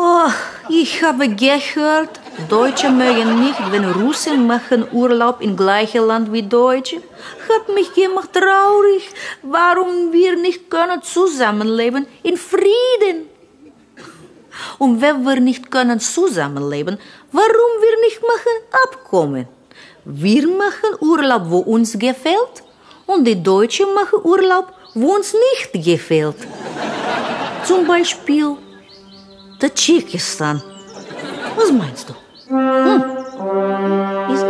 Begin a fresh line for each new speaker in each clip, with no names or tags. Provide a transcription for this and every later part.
Oh, ich habe gehört, Deutsche mögen nicht, wenn Russen machen Urlaub im gleichen Land wie Deutsche. Hat mich gemacht traurig, warum wir nicht können zusammenleben in Frieden. Und wenn wir nicht können zusammenleben, warum wir nicht machen Abkommen? Wir machen Urlaub, wo uns gefällt, und die Deutschen machen Urlaub, wo uns nicht gefällt. Zum Beispiel Tadschikistan. Was meinst du? Hm. Ist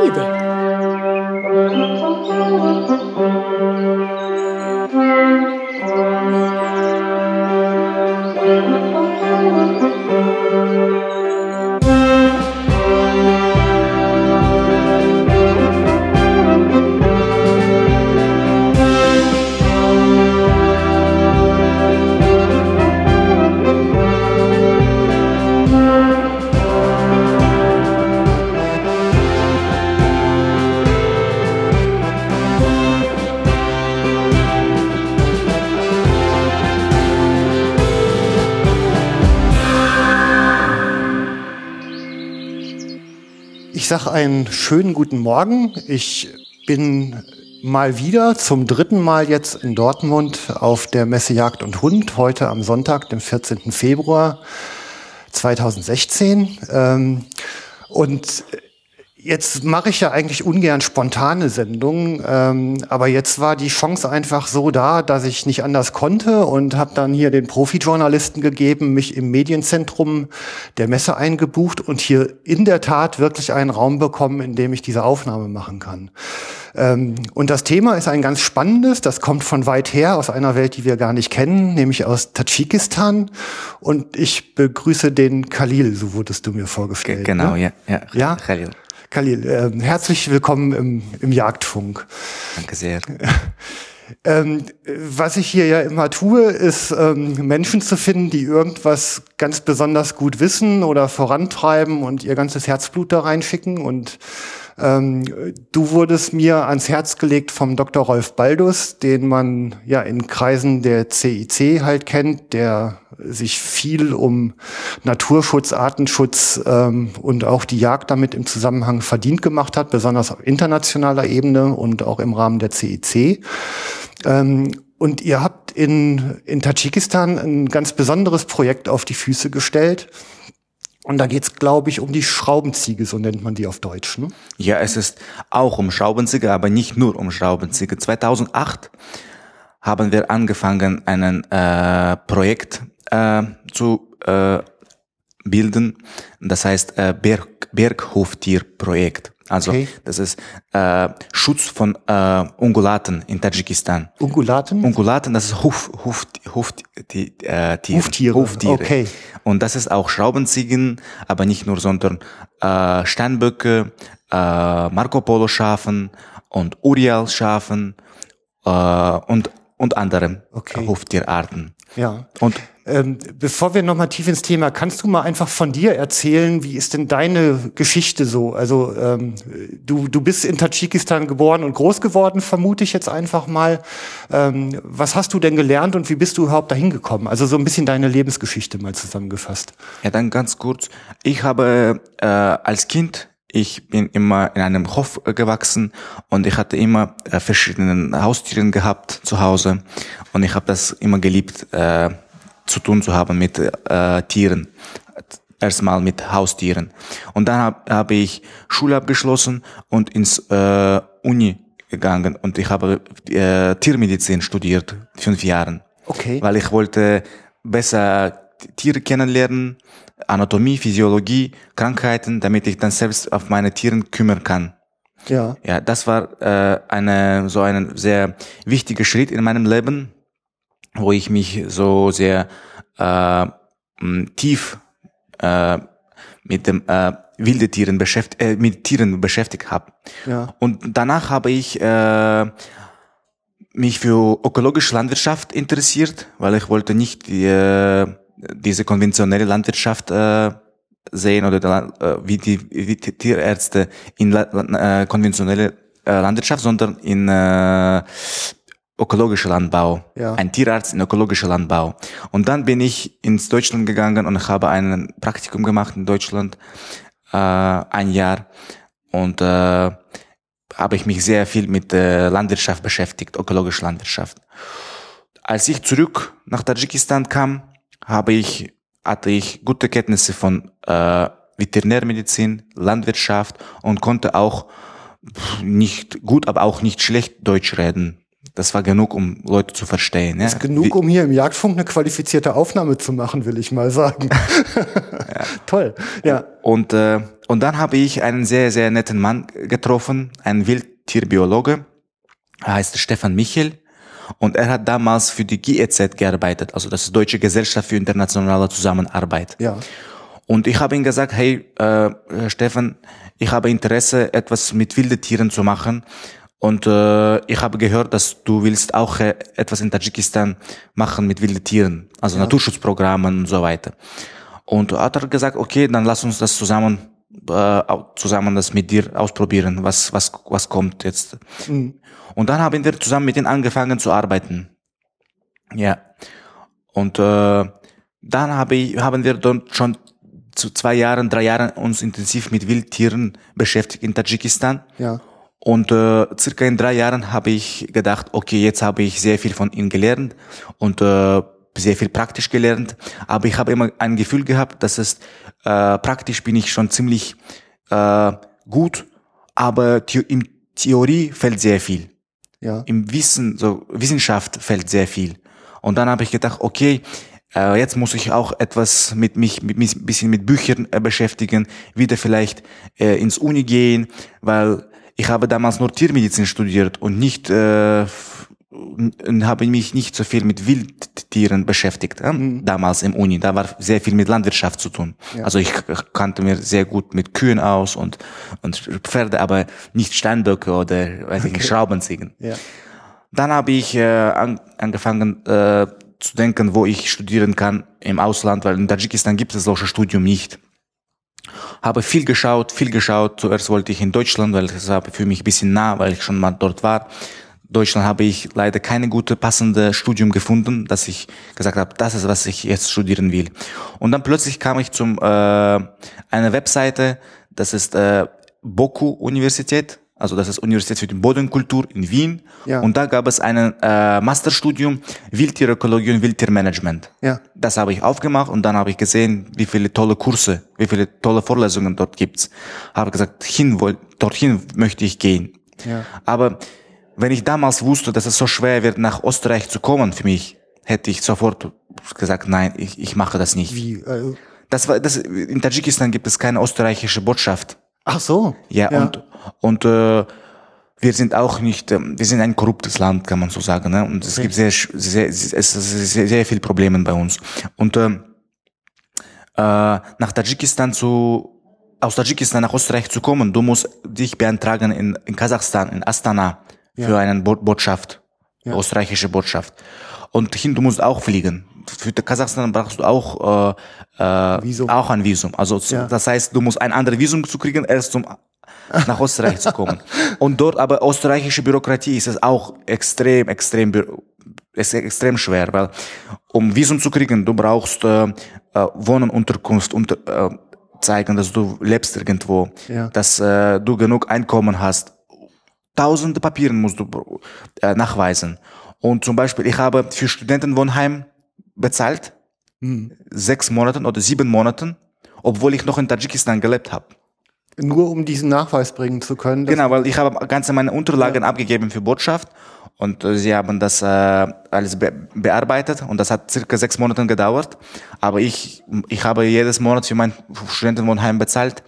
Ich sage einen schönen guten Morgen. Ich bin mal wieder zum dritten Mal jetzt in Dortmund auf der Messe Jagd und Hund, heute am Sonntag, dem 14. Februar 2016. Ähm, und Jetzt mache ich ja eigentlich ungern spontane Sendungen, ähm, aber jetzt war die Chance einfach so da, dass ich nicht anders konnte und habe dann hier den Profi-Journalisten gegeben, mich im Medienzentrum der Messe eingebucht und hier in der Tat wirklich einen Raum bekommen, in dem ich diese Aufnahme machen kann. Ähm, und das Thema ist ein ganz spannendes, das kommt von weit her, aus einer Welt, die wir gar nicht kennen, nämlich aus Tadschikistan. Und ich begrüße den Khalil, so wurdest du mir vorgestellt.
Genau,
ne?
ja, ja.
Ja?
Khalil.
Khalil, äh, herzlich willkommen im, im Jagdfunk.
Danke sehr.
Ähm, was ich hier ja immer tue, ist ähm, Menschen zu finden, die irgendwas ganz besonders gut wissen oder vorantreiben und ihr ganzes Herzblut da reinschicken. Und ähm, du wurdest mir ans Herz gelegt vom Dr. Rolf Baldus, den man ja in Kreisen der CIC halt kennt, der sich viel um Naturschutz, Artenschutz ähm, und auch die Jagd damit im Zusammenhang verdient gemacht hat, besonders auf internationaler Ebene und auch im Rahmen der CIC. Ähm, und ihr habt in, in Tadschikistan ein ganz besonderes Projekt auf die Füße gestellt. Und da geht's, glaube ich, um die Schraubenziege, so nennt man die auf Deutsch. Ne?
Ja, es ist auch um Schraubenziege, aber nicht nur um Schraubenziege. 2008 haben wir angefangen, ein äh, Projekt äh, zu äh, bilden. Das heißt äh, Berg, Berghoftierprojekt. Also
Okay.
das ist äh, Schutz von äh, Ungulaten in Tadschikistan.
Ungulaten?
Ungulaten, das ist Huf, Huf, Huf, die, äh, Tiere.
Huftiere,
Huftiere.
okay.
Und das ist auch Schraubenziegen, aber nicht nur, sondern äh, Steinböcke, äh, Marco Polo Schafen und Urial Schafen äh, und und andere
Okay.
Huftierarten.
ja.
Und
Ähm, bevor wir nochmal tief ins Thema, kannst du mal einfach von dir erzählen, wie ist denn deine Geschichte so? Also ähm, du, du bist in Tadschikistan geboren und groß geworden, vermute ich jetzt einfach mal. Ähm, was hast du denn gelernt und wie bist du überhaupt dahin gekommen? Also so ein bisschen deine Lebensgeschichte mal zusammengefasst.
Ja, dann ganz kurz. Ich habe äh, als Kind, ich bin immer in einem Hof äh, gewachsen und ich hatte immer äh, verschiedene Haustiere gehabt zu Hause und ich habe das immer geliebt äh, zu tun zu haben mit äh, Tieren. Erstmal mit Haustieren. Und dann habe hab ich Schule abgeschlossen und ins äh, Uni gegangen und ich habe äh, Tiermedizin studiert, fünf Jahren
Okay.
weil ich wollte besser Tiere kennenlernen, Anatomie, Physiologie, Krankheiten, damit ich dann selbst auf meine Tiere kümmern kann.
Ja.
Ja, das war äh, eine so ein sehr wichtiger Schritt in meinem Leben, wo ich mich so sehr äh, tief äh, mit dem äh, wilde Tieren beschäftigt, äh, mit Tieren beschäftigt habe.
Ja.
Und danach habe ich äh, mich für ökologische Landwirtschaft interessiert, weil ich wollte nicht äh, diese konventionelle Landwirtschaft äh, sehen oder der, äh, wie, die, wie die Tierärzte in la, äh, konventionelle äh, Landwirtschaft, sondern in äh, ökologischer Landbau,
Ja.
ein Tierarzt in ökologischer Landbau. Und dann bin ich ins Deutschland gegangen und habe ein Praktikum gemacht in Deutschland, äh, ein Jahr. Und äh, habe ich mich sehr viel mit äh, Landwirtschaft beschäftigt, ökologischer Landwirtschaft. Als ich zurück nach Tadschikistan kam, habe ich, hatte ich gute Kenntnisse von äh, Veterinärmedizin, Landwirtschaft und konnte auch nicht gut, aber auch nicht schlecht Deutsch reden. Das war genug, um Leute zu verstehen. Ja?
Genug,
Wie-
um hier im Jagdfunk eine qualifizierte Aufnahme zu machen, will ich mal sagen. Toll. Ja.
Und, äh, und dann habe ich einen sehr, sehr netten Mann getroffen, einen Wildtierbiologe, er heißt Stefan Michel. Und er hat damals für die GEZ gearbeitet, also das ist Deutsche Gesellschaft für internationale Zusammenarbeit.
Ja.
Und ich habe ihm gesagt, hey, äh, Stefan, ich habe Interesse, etwas mit wilden Tieren zu machen. Und äh, ich habe gehört, dass du willst auch äh, etwas in Tadschikistan machen mit wilden Tieren, also Naturschutzprogrammen und so weiter. Und hat er gesagt, okay, dann lass uns das zusammen, äh, zusammen das mit dir ausprobieren, was was was kommt jetzt. Und dann haben wir zusammen mit ihm angefangen zu arbeiten. Ja. Und äh, dann habe ich, haben wir dort schon zu zwei Jahren, drei Jahren uns intensiv mit Wildtieren beschäftigt in Tadschikistan.
Ja.
Und äh, circa in drei Jahren habe ich gedacht, okay, jetzt habe ich sehr viel von ihnen gelernt und äh, sehr viel praktisch gelernt. Aber ich habe immer ein Gefühl gehabt, dass es äh, praktisch bin ich schon ziemlich äh, gut, aber the in Theorie fällt sehr viel
Ja.
im Wissen, so Wissenschaft fällt sehr viel. Und dann habe ich gedacht, okay, äh, jetzt muss ich auch etwas mit mich, mit ein bisschen mit Büchern äh, beschäftigen, wieder vielleicht äh, ins Uni gehen, weil ich habe damals nur Tiermedizin studiert und nicht äh, und habe mich nicht so viel mit Wildtieren beschäftigt, äh, damals im Uni. Da war sehr viel mit Landwirtschaft zu tun. Also ich kannte mir sehr gut mit Kühen aus und, und Pferde, aber nicht Steinböcke oder weiß ich nicht, Schraubenziegen.
Ja.
Dann habe ich äh, an, angefangen äh, zu denken, wo ich studieren kann im Ausland, weil in Tadschikistan gibt es solche Studium nicht. Habe viel geschaut, viel geschaut. Zuerst wollte ich in Deutschland, weil das war für mich ein bisschen nah, weil ich schon mal dort war. Deutschland habe ich leider keine gute passende Studium gefunden, dass ich gesagt habe, das ist was ich jetzt studieren will. Und dann plötzlich kam ich zum äh, einer Webseite, das ist äh, Boku Universität, also das ist Universität für die Bodenkultur in Wien.
Ja.
Und da gab es ein äh, Masterstudium Wildtierökologie und Wildtiermanagement.
Ja.
Das habe ich aufgemacht und dann habe ich gesehen, wie viele tolle Kurse, wie viele tolle Vorlesungen dort gibt's. Habe gesagt, hin, dorthin möchte ich gehen.
Ja.
Aber wenn ich damals wusste, dass es so schwer wird, nach Österreich zu kommen für mich, hätte ich sofort gesagt, nein, ich, ich mache das nicht.
Wie, äh,
Das war, das, in Tadschikistan gibt es keine österreichische Botschaft.
Ach so.
Ja, und, und äh, wir sind auch nicht, ähm, wir sind ein korruptes Land, kann man so sagen. Ne? Und es gibt sehr, sehr, sehr, sehr, sehr viel Probleme bei uns. Und ähm, äh, nach Tadschikistan zu, aus Tadschikistan nach Österreich zu kommen, du musst dich beantragen in, in Kasachstan, in Astana, für eine Bo Botschaft, österreichische Botschaft. Und hin, du musst auch fliegen. Für Kasachstan brauchst du auch, äh, äh,
Visum.
auch ein Visum. Also
Ja.
das heißt, du musst ein anderes Visum zu kriegen, erst zum nach Österreich zu kommen. Und dort aber österreichische Bürokratie ist es auch extrem, extrem, ist extrem schwer, weil um Visum zu kriegen, du brauchst äh, äh, Wohnen, Unterkunft, unter, äh, zeigen, dass du lebst irgendwo,
Ja.
dass äh, du genug Einkommen hast. Tausende Papieren musst du äh, nachweisen. Und zum Beispiel, ich habe für Studentenwohnheim bezahlt, sechs Monaten oder sieben Monaten, obwohl ich noch in Tadschikistan gelebt habe.
Nur um diesen Nachweis bringen zu können.
Genau, weil ich habe ganze meine Unterlagen abgegeben für Botschaft und äh, sie haben das äh, alles be bearbeitet und das hat circa sechs Monate gedauert. Aber ich, ich habe jedes Monat für mein Studentenwohnheim bezahlt,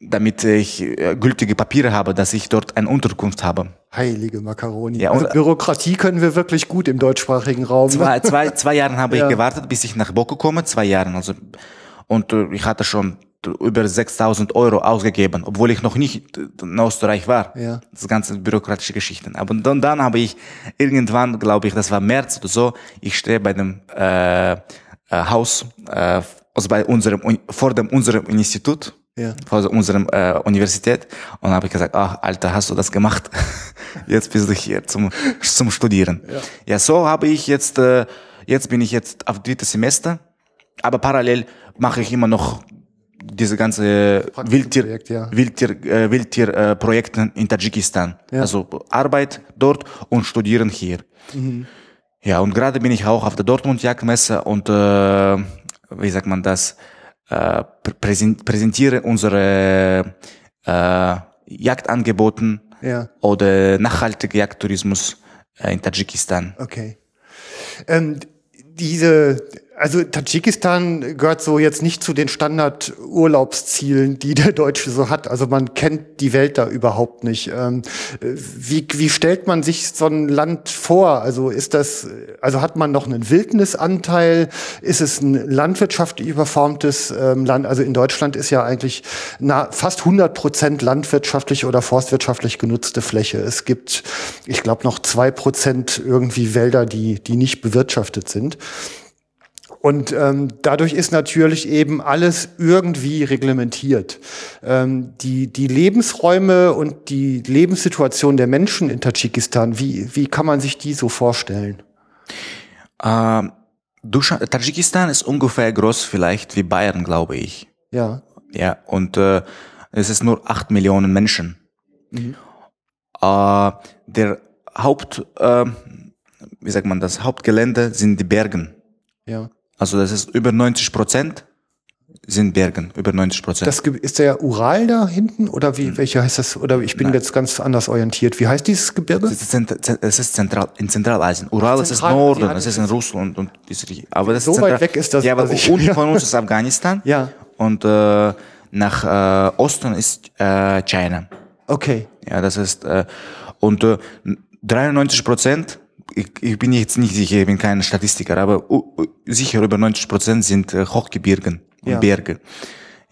damit ich äh, gültige Papiere habe, dass ich dort eine Unterkunft habe.
Heilige Makaroni.
Ja, und-
also Bürokratie können wir wirklich gut im deutschsprachigen Raum.
Zwei, zwei, zwei Jahren habe
Ja.
ich gewartet, bis ich nach Boko komme, zwei Jahren. Also, und äh, ich hatte schon über 6000 Euro ausgegeben, obwohl ich noch nicht in Österreich war.
Ja.
Das ganze bürokratische Geschichten. Aber dann, dann habe ich irgendwann, glaube ich, das war März oder so, ich stehe bei dem äh, äh, Haus äh, also bei unserem, vor dem, unserem Institut,
Ja.
vor unserem äh, Universität. Und habe ich gesagt, ach, Alter, hast du das gemacht? jetzt bist du hier zum, zum Studieren. Ja. ja, so habe ich jetzt, äh, jetzt bin ich jetzt auf drittes Semester, aber parallel mache ich immer noch diese ganze Wildtier,
Projekt, ja.
Wildtier, äh, Wildtier äh, Projekte in Tadschikistan. Also Arbeit dort und Studieren hier. Ja, und gerade bin ich auch auf der Dortmund Jagdmesse und äh, wie sagt man das? Äh, prä- präsen- präsentiere unsere äh, Jagdangeboten
Ja.
oder nachhaltige Jagdtourismus äh, in Tadschikistan.
Okay. Ähm, diese, also Tadschikistan gehört so jetzt nicht zu den Standard-Urlaubszielen, die der Deutsche so hat. Also man kennt die Welt da überhaupt nicht. Ähm, äh, wie, wie stellt man sich so ein Land vor? Also ist das, also hat man noch einen Wildnisanteil? Ist es ein landwirtschaftlich überformtes ähm, Land? Also in Deutschland ist ja eigentlich na, fast 100 Prozent landwirtschaftlich oder forstwirtschaftlich genutzte Fläche. Es gibt, ich glaube, noch zwei Prozent irgendwie Wälder, die, die nicht bewirtschaftet sind. Und ähm, dadurch ist natürlich eben alles irgendwie reglementiert. Ähm, die, die Lebensräume und die Lebenssituation der Menschen in Tadschikistan, wie, wie kann man sich die so vorstellen?
Ähm, Tadschikistan ist ungefähr groß vielleicht wie Bayern, glaube ich.
Ja,
Ja, und äh, es ist nur acht Millionen Menschen. Äh, der Haupt, äh, wie sagt man das, Hauptgelände sind die Bergen.
ja.
Also das ist über 90 Prozent sind Bergen, über 90 Prozent.
Das ist der Ural da hinten oder wie, welcher heißt das? Oder ich bin jetzt ganz anders orientiert. Wie heißt dieses Gebirge?
Es ist, zent- zent- es ist zentral, in Zentralasien. Ural ist
Zentral-
Norden,
ja,
es
das
ist in Russland und diese. Aber das
So
ist
weit
zentral-
weg ist das,
Ja, aber
ich-
unten von uns ist Afghanistan.
Ja.
Und äh, nach äh, Osten ist äh, China.
Okay.
Ja, das ist äh, und äh, 93 Prozent. Ich, ich bin jetzt nicht sicher, ich bin kein Statistiker, aber sicher über 90 Prozent sind äh, Hochgebirgen und
Ja.
Berge.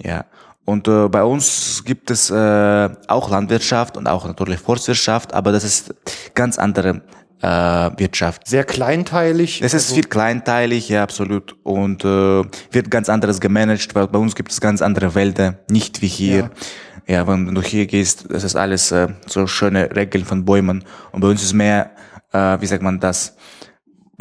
Ja. Und äh, bei uns gibt es äh, auch Landwirtschaft und auch natürlich Forstwirtschaft, aber das ist ganz andere äh, Wirtschaft.
Sehr kleinteilig.
Es ist viel kleinteilig, ja, absolut. Und äh, wird ganz anderes gemanagt, weil bei uns gibt es ganz andere Wälder, nicht wie hier. Ja, wenn du hier gehst, das ist alles äh, so schöne Regeln von Bäumen. Und bei uns ist mehr, äh, wie sagt man das,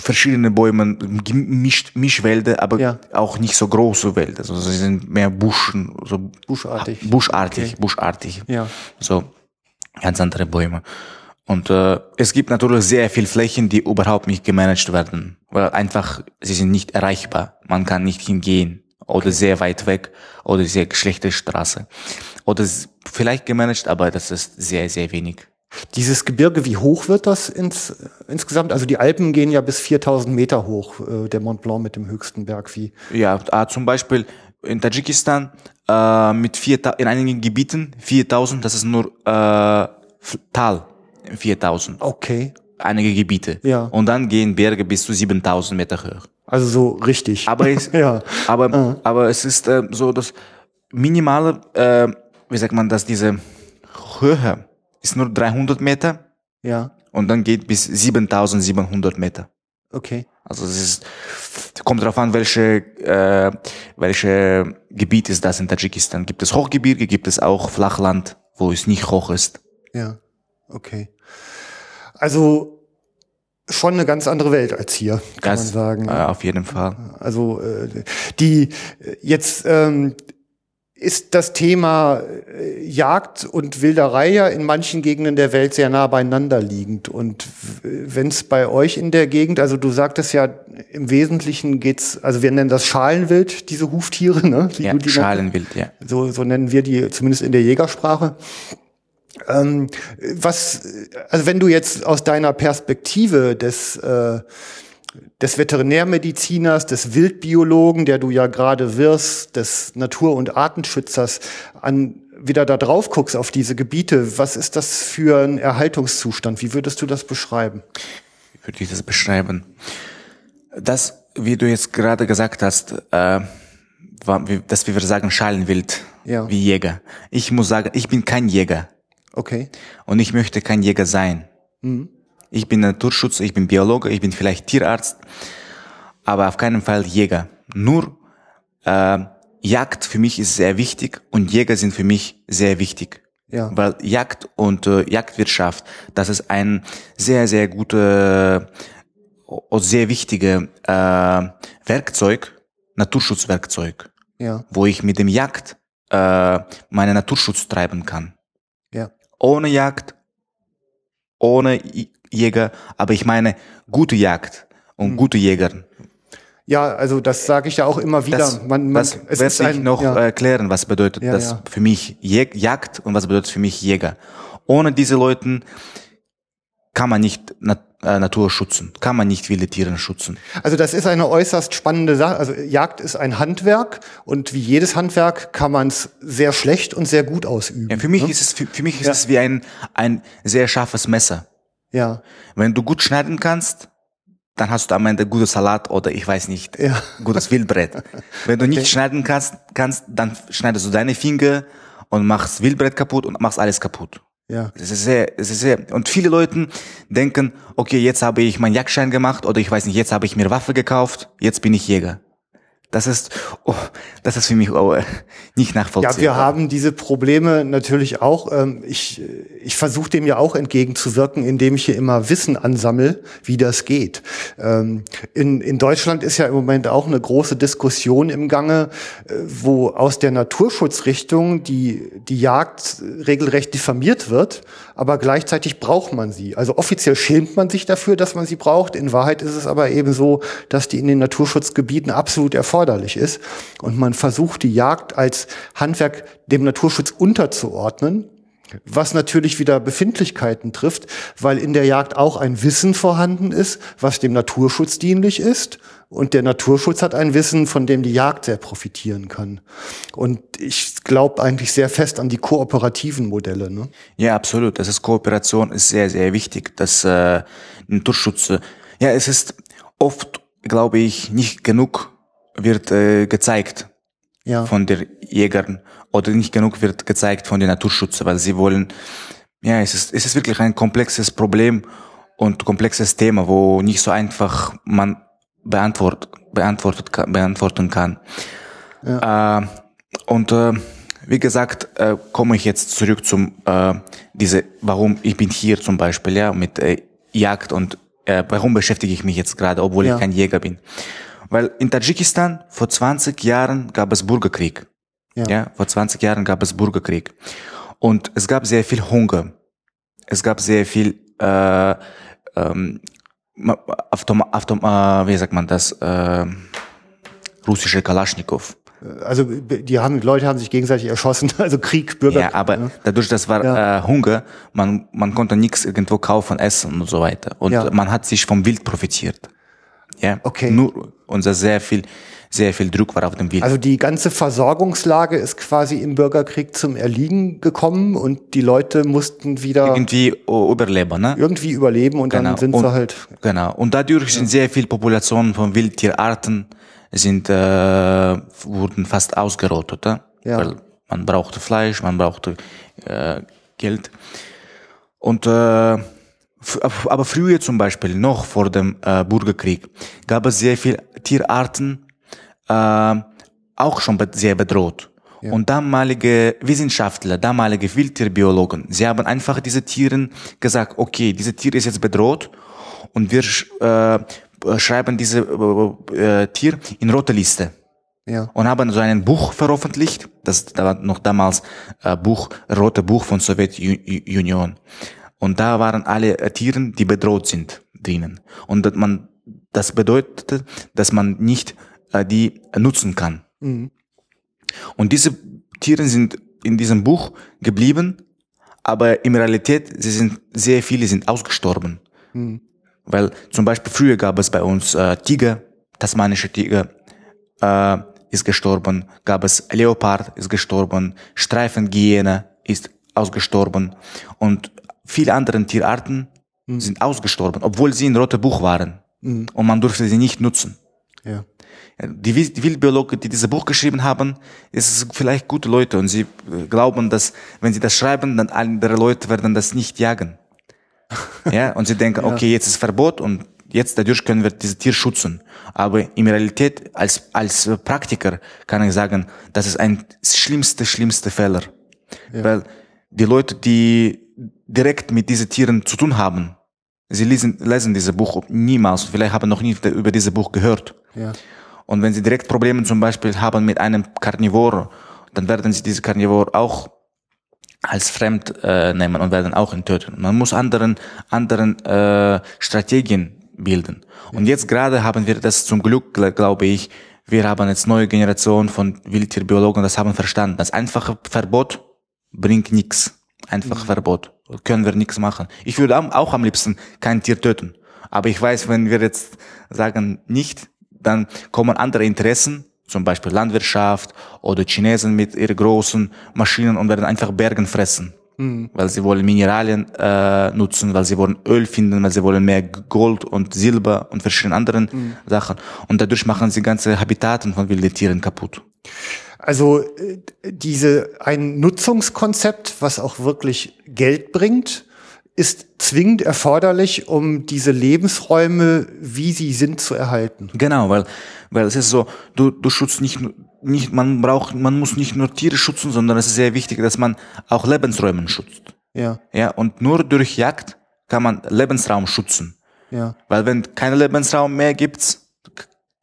verschiedene Bäume, gemischt, Mischwälder, aber
Ja.
auch nicht so große Wälder. Also sie sind mehr Buschen, so
Buschartig.
Buschartig, buschartig.
Ja.
So ganz andere Bäume. Und äh, es gibt natürlich sehr viel Flächen, die überhaupt nicht gemanagt werden, weil einfach sie sind nicht erreichbar. Man kann nicht hingehen oder sehr weit weg oder sehr schlechte Straße oder vielleicht gemanagt, aber das ist sehr sehr wenig.
Dieses Gebirge, wie hoch wird das ins, insgesamt? Also die Alpen gehen ja bis 4000 Meter hoch, äh, der Mont Blanc mit dem höchsten Berg. Wie?
Ja, äh, zum Beispiel in Tadschikistan äh, mit 4000 in einigen Gebieten 4000, das ist nur äh, Tal 4000.
Okay.
einige Gebiete.
Ja.
Und dann gehen Berge bis zu 7000 Meter hoch.
Also so richtig.
Aber es,
Ja.
aber, aber es ist äh, so das minimale, äh, wie sagt man das, diese Höhe ist nur 300 Meter
ja.
und dann geht bis 7700 Meter.
Okay.
Also es ist, kommt darauf an, welche, äh, welche Gebiet ist das in Tadschikistan. Gibt es Hochgebirge, gibt es auch Flachland, wo es nicht hoch ist.
Ja. Okay. Also schon eine ganz andere Welt als hier, kann
Das,
man sagen.
Äh, auf jeden Fall.
Also äh, die jetzt ähm, ist das Thema äh, Jagd und Wilderei ja in manchen Gegenden der Welt sehr nah beieinander liegend. Und wenn es bei euch in der Gegend, also du sagtest ja, im Wesentlichen geht's, also wir nennen das Schalenwild, diese Huftiere, ne? Wie
Ja,
die
Schalenwild, ja.
so, so nennen wir die zumindest in der Jägersprache. Ähm, was, also wenn du jetzt aus deiner Perspektive des, äh, des Veterinärmediziners, des Wildbiologen, der du ja gerade wirst, des Natur- und Artenschützers, an, wieder da drauf guckst auf diese Gebiete, was ist das für ein Erhaltungszustand? Wie würdest du das beschreiben?
Wie würde ich das beschreiben? Das, wie du jetzt gerade gesagt hast, äh, war, wie, dass wir sagen Schalenwild,
Ja.
wie Jäger. Ich muss sagen, ich bin kein Jäger
Okay.
und ich möchte kein Jäger sein. Ich bin Naturschützer, ich bin Biologe, ich bin vielleicht Tierarzt, aber auf keinen Fall Jäger. Nur äh, Jagd für mich ist sehr wichtig und Jäger sind für mich sehr wichtig.
Ja.
Weil Jagd und äh, Jagdwirtschaft, das ist ein sehr, sehr gute und sehr wichtige äh, Werkzeug, Naturschutzwerkzeug,
Ja.
wo ich mit dem Jagd äh, meinen Naturschutz treiben kann.
Ja.
Ohne Jagd, ohne Jäger, aber ich meine gute Jagd und
Hm.
gute Jäger.
Ja, also das sage ich ja auch immer wieder.
Das,
man, man,
das
es
werde
ist
ich
ein,
noch
ja,
erklären, was bedeutet
Ja,
das
ja.
für mich Jag Jagd und was bedeutet für mich Jäger. Ohne diese Leuten kann man nicht Nat äh, Natur schützen, kann man nicht wilde Tiere schützen.
Also das ist eine äußerst spannende Sache. Also Jagd ist ein Handwerk und wie jedes Handwerk kann man es sehr schlecht und sehr gut ausüben.
Ja, für mich
ne?
ist es für, für mich ist es wie ein ein sehr scharfes Messer.
Ja,
Wenn du gut schneiden kannst, dann hast du am Ende gutes Salat oder ich weiß nicht,
Ja.
gutes Wildbrett. Wenn du nicht schneiden kannst, kannst, dann schneidest du deine Finger und machst Wildbrett kaputt und machst alles kaputt.
ja,
Es ist sehr, es ist sehr, und viele Leute denken, okay, jetzt habe ich meinen Jagdschein gemacht oder ich weiß nicht, jetzt habe ich mir Waffe gekauft, jetzt bin ich Jäger. Das ist, oh, das ist für mich oh, nicht nachvollziehbar.
Ja, wir haben diese Probleme natürlich auch. Ähm, ich ich versuche dem ja auch entgegenzuwirken, indem ich hier immer Wissen ansammel, wie das geht. Ähm, in, in Deutschland ist ja im Moment auch eine große Diskussion im Gange, äh, wo aus der Naturschutzrichtung die, die Jagd regelrecht diffamiert wird, aber gleichzeitig braucht man sie. Also offiziell schämt man sich dafür, dass man sie braucht. In Wahrheit ist es aber eben so, dass die in den Naturschutzgebieten absolut erforderlich ist. Und man versucht die Jagd als Handwerk dem Naturschutz unterzuordnen. Was natürlich wieder Befindlichkeiten trifft, weil in der Jagd auch ein Wissen vorhanden ist, was dem Naturschutz dienlich ist. Und der Naturschutz hat ein Wissen, von dem die Jagd sehr profitieren kann. Und ich glaube eigentlich sehr fest an die kooperativen Modelle. Ne?
Ja, absolut. Das ist Kooperation ist sehr, sehr wichtig. Das äh, Naturschutz. äh, Ja, es ist oft, glaube ich, nicht genug wird äh, gezeigt
Ja.
von den Jägern oder nicht genug wird gezeigt von den Naturschützern, weil sie wollen, ja, es ist, es ist wirklich ein komplexes Problem und komplexes Thema, wo nicht so einfach man beantwort, beantwortet, beantworten kann. Äh, und äh, wie gesagt, äh, komme ich jetzt zurück zum äh, diese, warum ich bin hier zum Beispiel, ja, mit äh, Jagd und äh, warum beschäftige ich mich jetzt gerade, obwohl
Ja.
ich kein Jäger bin. Weil in Tadschikistan vor 20 Jahren gab es Bürgerkrieg.
Ja.
Ja. vor 20 Jahren gab es Bürgerkrieg. Und es gab sehr viel Hunger. Es gab sehr viel äh, ähm, Autom Autom äh, wie sagt man das? Äh, russische Kalaschnikow.
Also die haben, Leute haben sich gegenseitig erschossen, also Krieg, Bürgerkrieg.
Ja, aber dadurch, das war
Ja.
äh, Hunger, man, man konnte nichts irgendwo kaufen, essen und so weiter. Und
Ja.
man hat sich vom Wild profitiert. Ja,
Okay.
Nur unser sehr viel, sehr viel Druck war auf dem Wild.
Also die ganze Versorgungslage ist quasi im Bürgerkrieg zum Erliegen gekommen und die Leute mussten wieder
irgendwie überleben, ne?
irgendwie überleben und dann sind
und,
sie halt
Genau. Und dadurch sind sehr viele Populationen von Wildtierarten sind, äh, wurden fast ausgerottet, ne?
Ja.
weil man brauchte Fleisch, man brauchte äh, Geld. Und äh, aber früher zum Beispiel, noch vor dem äh, Bürgerkrieg, gab es sehr viele Tierarten, äh, auch schon be sehr bedroht. Und damalige Wissenschaftler, damalige Wildtierbiologen, sie haben einfach diese Tieren gesagt, okay, diese Tier ist jetzt bedroht und wir sch- äh, schreiben diese äh, äh, Tier in rote Liste
ja
und haben so ein Buch veröffentlicht. Das da war noch damals äh, Buch, rote Buch von Sowjetunion. Und da waren alle äh, Tiere, die bedroht sind, drinnen. Und dass man, das bedeutet, dass man nicht äh, die nutzen kann. Und diese Tiere sind in diesem Buch geblieben, aber in Realität, sie sind, sehr viele sind ausgestorben. Weil zum Beispiel früher gab es bei uns äh, Tiger, tasmanische Tiger, äh, ist gestorben, gab es Leopard, ist gestorben, Streifenhyäne ist ausgestorben und viele andere Tierarten sind ausgestorben, obwohl sie in rote Buch waren und man durfte sie nicht nutzen.
ja
Ja, Die Wild- die Wildbiologen, die dieses Buch geschrieben haben, ist es vielleicht gute Leute und sie äh, glauben, dass wenn sie das schreiben, dann andere Leute werden das nicht jagen. ja, und sie denken, okay, jetzt ist Verbot und jetzt dadurch können wir dieses Tier schützen. Aber in Realität, als, als Praktiker kann ich sagen, das ist ein schlimmste, schlimmste Fehler. Ja. Weil die Leute, die direkt mit diesen Tieren zu tun haben, sie lesen, lesen dieses Buch niemals, vielleicht haben noch nie über dieses Buch gehört. Ja. Und wenn sie direkt Probleme zum Beispiel haben mit einem Karnivor, dann werden sie diese Karnivor auch als fremd äh, nehmen und werden auch ihn töten. Man muss anderen, anderen äh, Strategien bilden. Und jetzt gerade haben wir das zum Glück, glaube ich, wir haben jetzt neue Generation von Wildtierbiologen, das haben verstanden. Das einfache Verbot bringt nichts. Einfach mhm. Verbot. Können wir nichts machen. Ich würde auch am liebsten kein Tier töten. Aber ich weiß, wenn wir jetzt sagen nicht, dann kommen andere Interessen zum Beispiel Landwirtschaft oder Chinesen mit ihren großen Maschinen und werden einfach Bergen fressen. Mhm. Weil sie wollen Mineralien äh, nutzen, weil sie wollen Öl finden, weil sie wollen mehr Gold und Silber und verschiedene anderen mhm. Sachen. Und dadurch machen sie ganze Habitaten von wilden Tieren kaputt.
Also äh, diese ein Nutzungskonzept, was auch wirklich Geld bringt, ist zwingend erforderlich, um diese Lebensräume, wie sie sind, zu erhalten.
Genau, weil, weil es ist so, du, du schützt nicht, nicht, man braucht, man muss nicht nur Tiere schützen, sondern es ist sehr wichtig, dass man auch Lebensräume schützt. Ja. Ja, und nur durch Jagd kann man Lebensraum schützen. Ja. Weil wenn kein Lebensraum mehr gibt,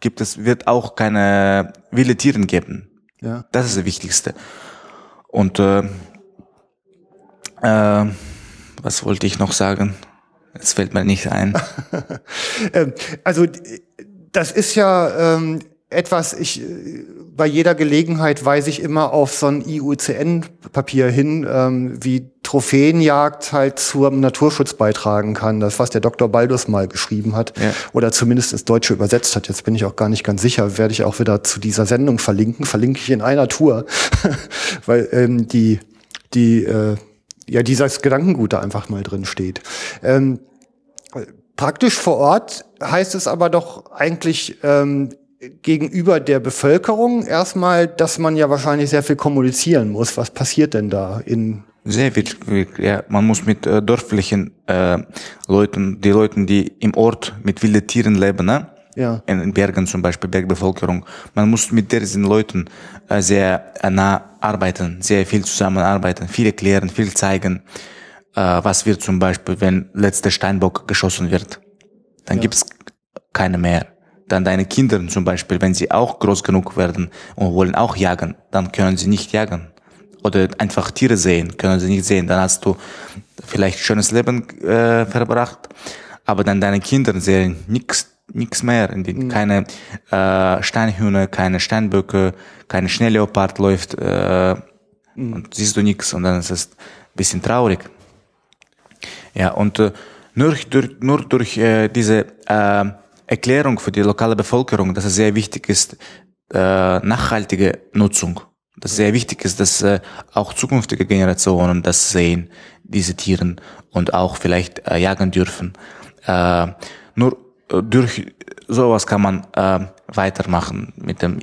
gibt es, wird auch keine wilde Tiere geben. Ja. Das ist das Wichtigste. Und, äh, äh, was wollte ich noch sagen? Es fällt mir nicht ein.
Ähm, also das ist ja ähm, etwas, ich bei jeder Gelegenheit weise ich immer auf so ein IUCN-Papier hin, ähm, wie Trophäenjagd halt zum Naturschutz beitragen kann. Das, was der Dr. Baldus mal geschrieben hat ja. oder zumindest ins Deutsche übersetzt hat. Jetzt bin ich auch gar nicht ganz sicher, werde ich auch wieder zu dieser Sendung verlinken. Verlinke ich in einer Tour, weil ähm, die die äh, ja, dieses Gedankengut da einfach mal drin steht. Ähm, praktisch vor Ort heißt es aber doch eigentlich ähm, gegenüber der Bevölkerung erstmal, dass man ja wahrscheinlich sehr viel kommunizieren muss. Was passiert denn da in
sehr viel, ja, man muss mit äh, dörflichen äh, Leuten, die Leuten, die im Ort mit wilden Tieren leben, ne? ja. in Bergen zum Beispiel, Bergbevölkerung. Man muss mit diesen Leuten äh, sehr äh, nah arbeiten, sehr viel zusammenarbeiten, viel erklären, viel zeigen, äh, was wird zum Beispiel, wenn letzter Steinbock geschossen wird. Dann ja. gibt's keine mehr. Dann deine Kinder zum Beispiel, wenn sie auch groß genug werden und wollen auch jagen, dann können sie nicht jagen. Oder einfach Tiere sehen, können sie nicht sehen. Dann hast du vielleicht schönes Leben äh, verbracht, aber dann deine Kinder sehen nichts nichts mehr. Mhm. Keine äh, Steinhühner, keine Steinböcke, keine Schnellleopard läuft äh, mhm. und siehst du nichts und dann ist es ein bisschen traurig. Ja, und äh, nur durch, nur durch äh, diese äh, Erklärung für die lokale Bevölkerung, dass es sehr wichtig ist, äh, nachhaltige Nutzung. Dass es sehr wichtig ist, dass äh, auch zukünftige Generationen das sehen, diese Tieren und auch vielleicht äh, jagen dürfen. Äh, nur durch sowas kann man äh, weitermachen mit dem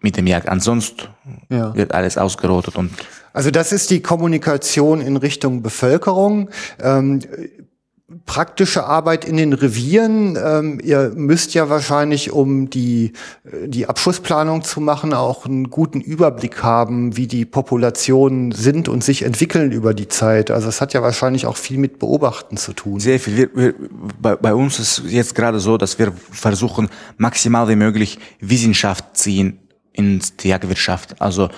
mit dem Jagd. Ansonsten ja. wird alles ausgerottet und
also das ist die Kommunikation in Richtung Bevölkerung. Ähm, praktische Arbeit in den Revieren. Ähm, ihr müsst ja wahrscheinlich, um die, äh, die Abschussplanung zu machen, auch einen guten Überblick haben, wie die Populationen sind und sich entwickeln über die Zeit. Also es hat ja wahrscheinlich auch viel mit Beobachten zu tun.
Sehr viel. Wir, wir, bei, bei uns ist jetzt gerade so, dass wir versuchen, maximal wie möglich Wissenschaft ziehen in die Jagdwirtschaft. Also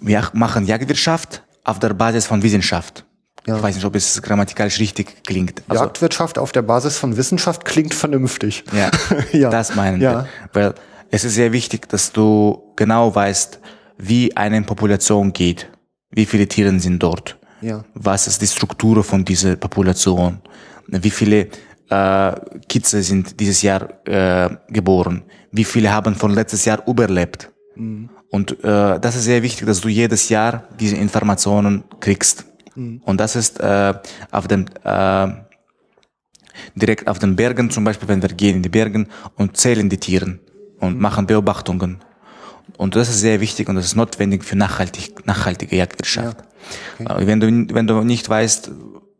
wir machen Jagdwirtschaft auf der Basis von Wissenschaft. Ja. Ich weiß nicht, ob es grammatikalisch richtig klingt.
Also, Jagdwirtschaft auf der Basis von Wissenschaft klingt vernünftig.
Ja, ja. das meinen ja. wir. Weil es ist sehr wichtig, dass du genau weißt, wie eine Population geht. Wie viele Tiere sind dort? Ja. Was ist die Struktur von dieser Population? Wie viele äh, Kitze sind dieses Jahr äh, geboren? Wie viele haben von letztes Jahr überlebt? Mhm. Und äh, das ist sehr wichtig, dass du jedes Jahr diese Informationen kriegst. Mhm. Und das ist äh, auf dem äh, direkt auf den Bergen zum Beispiel, wenn wir gehen in die Bergen und zählen die Tieren und mhm. machen Beobachtungen. Und das ist sehr wichtig und das ist notwendig für nachhaltig, nachhaltige Jagdwirtschaft. Ja. Okay. Wenn du wenn du nicht weißt,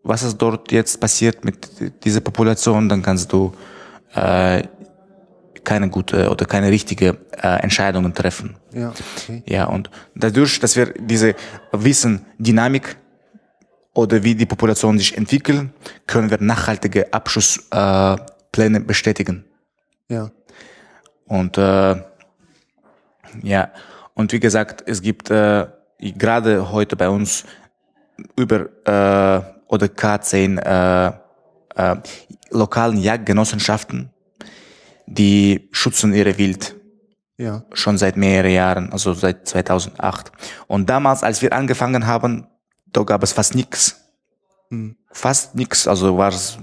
was ist dort jetzt passiert mit dieser Population, dann kannst du äh, keine gute oder keine richtige äh, Entscheidungen treffen.
Ja, okay.
Ja, und dadurch, dass wir diese Wissen, Dynamik oder wie die Population sich entwickelt, können wir nachhaltige Abschusspläne äh, bestätigen.
Ja.
Und äh, ja, und wie gesagt, es gibt äh, gerade heute bei uns über äh, oder K10 äh, äh, lokalen Jagdgenossenschaften, die schützen ihre Wild
Ja.
schon seit mehreren Jahren, also seit 2008. Und damals, als wir angefangen haben, da gab es fast nichts. Fast nichts, also war es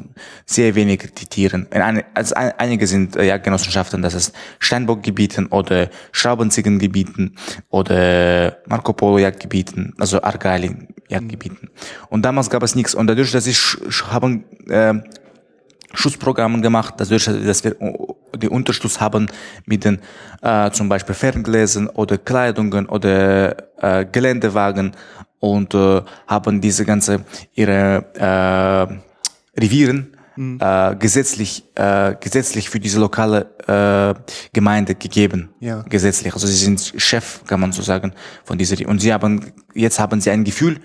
sehr wenig die Tiere. In eine, also ein, einige sind äh, Jagdgenossenschaften, das ist Steinbockgebieten oder Schraubenziegengebieten oder Marco Polo Jagdgebieten, also Argali Jagdgebieten. Und damals gab es nichts. Und dadurch, dass ich haben äh, Schutzprogramme gemacht, dadurch, dass wir die Unterstütz haben mit den äh, zum Beispiel Ferngläsern oder Kleidungen oder äh, Geländewagen und äh, haben diese ganze ihre äh, Revieren äh, gesetzlich äh, gesetzlich für diese lokale äh, Gemeinde gegeben.
Ja.
gesetzlich. Also sie sind Chef kann man so sagen von dieser und sie haben jetzt haben sie ein Gefühl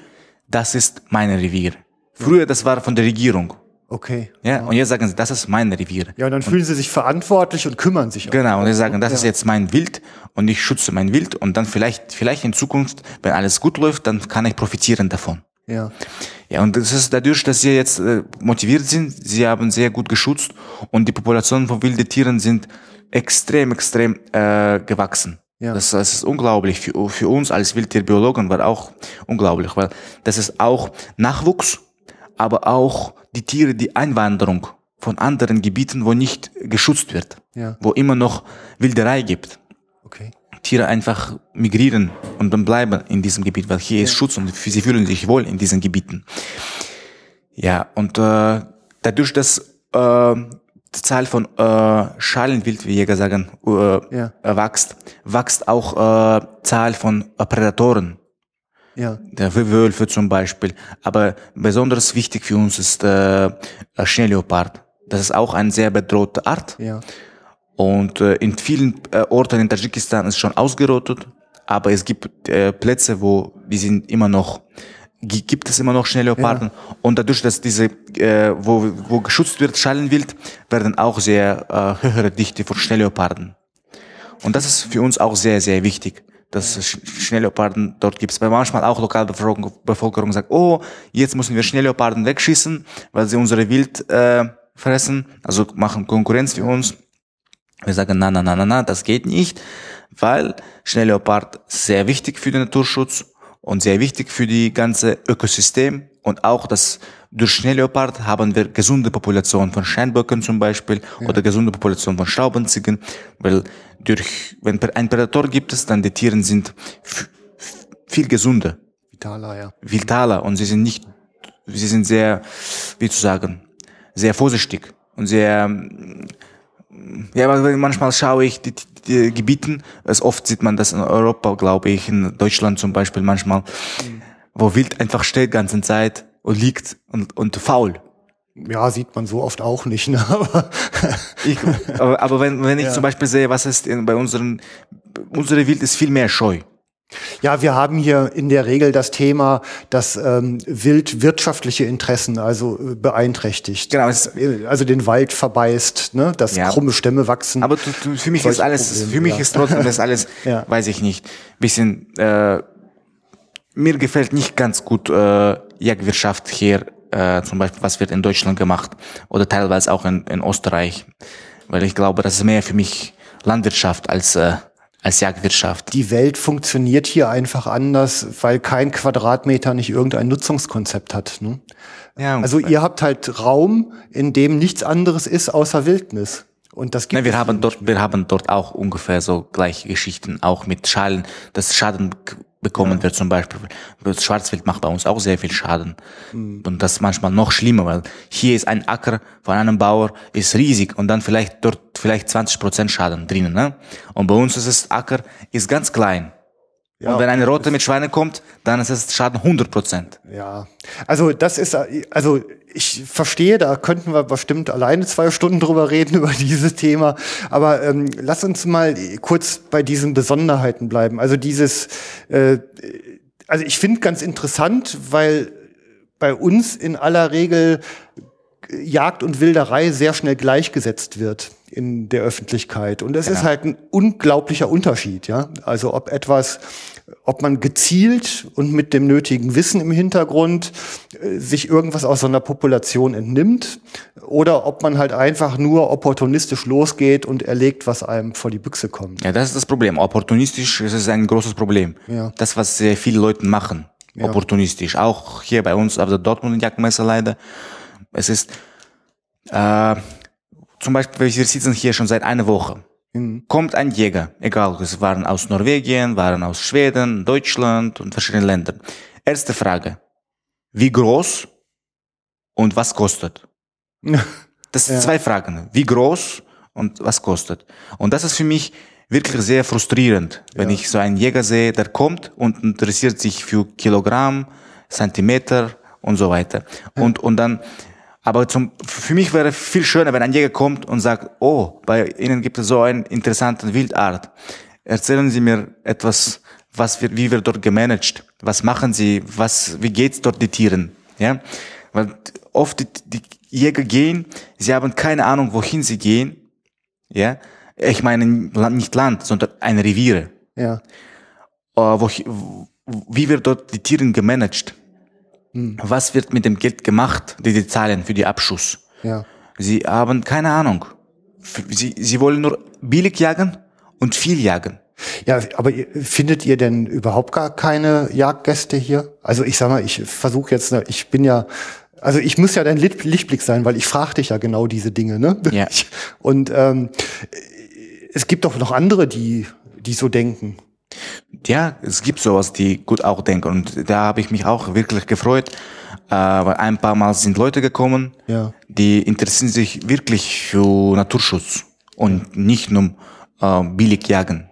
das ist mein Revier. Früher das war von der Regierung
Okay.
ja, und jetzt sagen sie, das ist mein Revier.
Ja, und dann fühlen sie sich verantwortlich und kümmern sich auch.
Genau, und sie sagen, das ist jetzt mein Wild und ich schütze mein Wild und dann vielleicht, vielleicht in Zukunft, wenn alles gut läuft, dann kann ich profitieren davon.
Ja.
Ja, und das ist dadurch, dass sie jetzt äh, motiviert sind, sie haben sehr gut geschützt und die Populationen von wilden Tieren sind extrem, extrem äh, gewachsen.
Ja.
Das, das ist unglaublich. Für, für uns als Wildtierbiologen war auch unglaublich, weil das ist auch Nachwuchs, aber auch die Tiere, die Einwanderung von anderen Gebieten, wo nicht geschützt wird,
Ja.
wo immer noch Wilderei gibt.
Okay.
Tiere einfach migrieren und dann bleiben in diesem Gebiet, weil hier ist Schutz und sie fühlen sich wohl in diesen Gebieten. Ja, und äh, dadurch, dass äh, die Zahl von äh, Schalenwild, wie Jäger sagen, äh,
Ja.
äh, wächst, wächst auch äh, Zahl von äh, Prädatoren.
Ja.
Der Wölfe zum Beispiel. Aber besonders wichtig für uns ist äh, Schneeleopard. Das ist auch eine sehr bedrohte Art.
Ja.
Und äh, in vielen äh, Orten in Tadschikistan ist schon ausgerottet, aber es gibt äh, Plätze, wo die sind immer noch gi- gibt es immer noch Schnellleoparden und dadurch, dass diese äh, wo wo geschützt wird Schallenwild, werden auch sehr äh, höhere Dichte von Schnellleoparden. Und das ist für uns auch sehr sehr wichtig. Dass es Sch- Schnellleoparden dort gibt. Weil manchmal auch Lokalbevölkerung Bevölkerung sagt, oh, jetzt müssen wir Schnellleoparden wegschießen, weil sie unsere Wild äh, fressen, also machen Konkurrenz für uns. Wir sagen, na, na, na, na, na, das geht nicht, weil Schnellleopard sehr wichtig für den Naturschutz und sehr wichtig für die ganze Ökosystem und auch das durch Schnellleopard haben wir gesunde Populationen von Scheinböcken zum Beispiel oder gesunde Populationen von Straubenziegen, weil durch, wenn ein Prädator gibt es, dann die Tiere sind viel gesunder.
Vitaler, ja.
vitaler und sie sind nicht, sie sind sehr, wie zu sagen, sehr vorsichtig und sehr, ja, manchmal schaue ich die, die Gebieten, also oft sieht man das in Europa, glaube ich, in Deutschland zum Beispiel manchmal, wo Wild einfach steht ganze Zeit und liegt und, und faul.
Ja, sieht man so oft auch nicht, ne? Aber
Ich, aber, aber wenn, wenn ich zum Beispiel sehe, was ist in, bei unseren, unsere Wild ist viel mehr scheu.
Ja, wir haben hier in der Regel das Thema, dass ähm, Wild wirtschaftliche Interessen also äh, beeinträchtigt.
Genau,
Also den Wald verbeißt, ne? dass
Ja.
krumme Stämme wachsen.
Aber du, du, für mich ist alles,
Probleme,
für mich
ja.
ist trotzdem das alles,
Ja.
weiß ich nicht, bisschen, äh, mir gefällt nicht ganz gut äh, Jagdwirtschaft hier, äh, zum Beispiel, was wird in Deutschland gemacht oder teilweise auch in, in Österreich, weil ich glaube, das ist mehr für mich Landwirtschaft als äh, als Jagdwirtschaft.
die Welt funktioniert hier einfach anders, weil kein Quadratmeter nicht irgendein Nutzungskonzept hat. Ne?
Ja,
Also ihr habt halt Raum, in dem nichts anderes ist außer Wildnis. Und das gibt
Nein, wir haben dort, wir haben dort auch ungefähr so gleiche Geschichten, auch mit Schalen, dass Schaden bekommen wird zum Beispiel. Das Schwarzwild macht bei uns auch sehr viel Schaden. Und das ist manchmal noch schlimmer, weil hier ist ein Acker von einem Bauer, ist riesig und dann vielleicht dort vielleicht 20 Prozent Schaden drinnen. Ne? Und bei uns ist es Acker, ist ganz klein.
Ja,
und wenn eine Rote mit Schweine kommt, dann ist es Schaden 100 Prozent.
Ja, also das ist, also ich verstehe, da könnten wir bestimmt alleine zwei Stunden drüber reden über dieses Thema. Aber ähm, lass uns mal kurz bei diesen Besonderheiten bleiben. Also dieses, äh, also ich finde ganz interessant, weil bei uns in aller Regel Jagd und Wilderei sehr schnell gleichgesetzt wird in der Öffentlichkeit. Und es ja. ist halt ein unglaublicher Unterschied, ja. Also ob etwas, ob man gezielt und mit dem nötigen Wissen im Hintergrund äh, sich irgendwas aus so einer Population entnimmt oder ob man halt einfach nur opportunistisch losgeht und erlegt, was einem vor die Büchse kommt.
Ja, das ist das Problem. Opportunistisch ist es ein großes Problem. Ja. Das, was sehr viele Leute machen. Ja. Opportunistisch. Auch hier bei uns auf der Dortmund Jagdmesse leider. Es ist, äh, zum Beispiel, wir sitzen hier schon seit einer Woche. Mhm. Kommt ein Jäger, egal, es waren aus Norwegen, waren aus Schweden, Deutschland und verschiedenen Ländern. Erste Frage. Wie groß und was kostet? Das sind ja. zwei Fragen. Wie groß und was kostet? Und das ist für mich wirklich sehr frustrierend, wenn ja. ich so einen Jäger sehe, der kommt und interessiert sich für Kilogramm, Zentimeter und so weiter. Und, und dann aber zum, für mich wäre viel schöner, wenn ein Jäger kommt und sagt, oh, bei Ihnen gibt es so eine interessante Wildart. Erzählen Sie mir etwas, was wir, wie wird dort gemanagt? Was machen Sie? Was, wie geht's dort die Tieren? Ja? Weil oft die, die Jäger gehen, sie haben keine Ahnung, wohin sie gehen. Ja? Ich meine nicht Land, sondern ein Reviere.
Ja.
Uh, wo, wie wird dort die Tiere gemanagt? Hm. Was wird mit dem Geld gemacht, die, die zahlen für die Abschuss?
Ja.
Sie haben keine Ahnung. Sie, sie wollen nur billig jagen und viel jagen.
Ja, aber findet ihr denn überhaupt gar keine Jagdgäste hier? Also ich sag mal, ich versuche jetzt, ne, ich bin ja, also ich muss ja dein Lichtblick sein, weil ich frage dich ja genau diese Dinge, ne?
Ja.
Und ähm, es gibt doch noch andere, die, die so denken.
Ja, es gibt sowas, die gut auch denken. Und da habe ich mich auch wirklich gefreut, äh, weil ein paar Mal sind Leute gekommen,
ja.
die interessieren sich wirklich für Naturschutz und nicht nur äh, billig jagen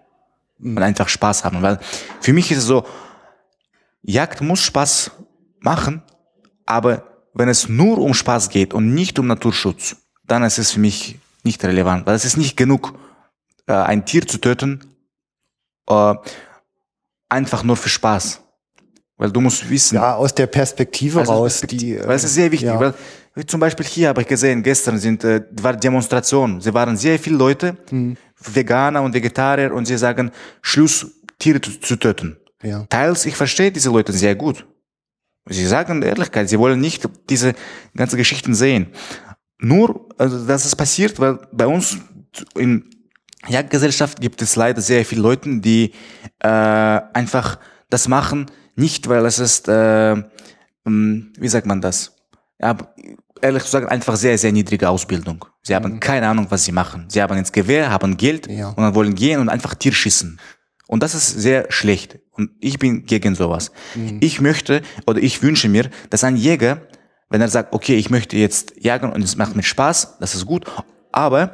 mhm. und einfach Spaß haben. Weil für mich ist es so, Jagd muss Spaß machen, aber wenn es nur um Spaß geht und nicht um Naturschutz, dann ist es für mich nicht relevant, weil es ist nicht genug, äh, ein Tier zu töten, äh, einfach nur für Spaß. Weil du musst wissen.
Ja, aus der Perspektive also raus. Die,
weil es ist sehr wichtig. Ja. Weil, wie zum Beispiel hier habe ich gesehen, gestern sind, äh, war Demonstration. Sie waren sehr viele Leute, mhm. Veganer und Vegetarier, und sie sagen, Schluss, Tiere zu, zu töten.
Ja.
Teils, ich verstehe diese Leute sehr gut. Sie sagen Ehrlichkeit, sie wollen nicht diese ganzen Geschichten sehen. Nur, also, dass es passiert, weil bei uns in Jagdgesellschaft gibt es leider sehr viele Leute, die äh, einfach das machen, nicht weil es ist, äh, ähm, wie sagt man das? Ja, ehrlich zu sagen, einfach sehr, sehr niedrige Ausbildung. Sie haben mhm. keine Ahnung, was sie machen. Sie haben ins Gewehr, haben Geld ja. und dann wollen gehen und einfach Tier schießen. Und das ist sehr schlecht. Und ich bin gegen sowas. Mhm. Ich möchte oder ich wünsche mir, dass ein Jäger, wenn er sagt, okay, ich möchte jetzt jagen und es macht mir Spaß, das ist gut, aber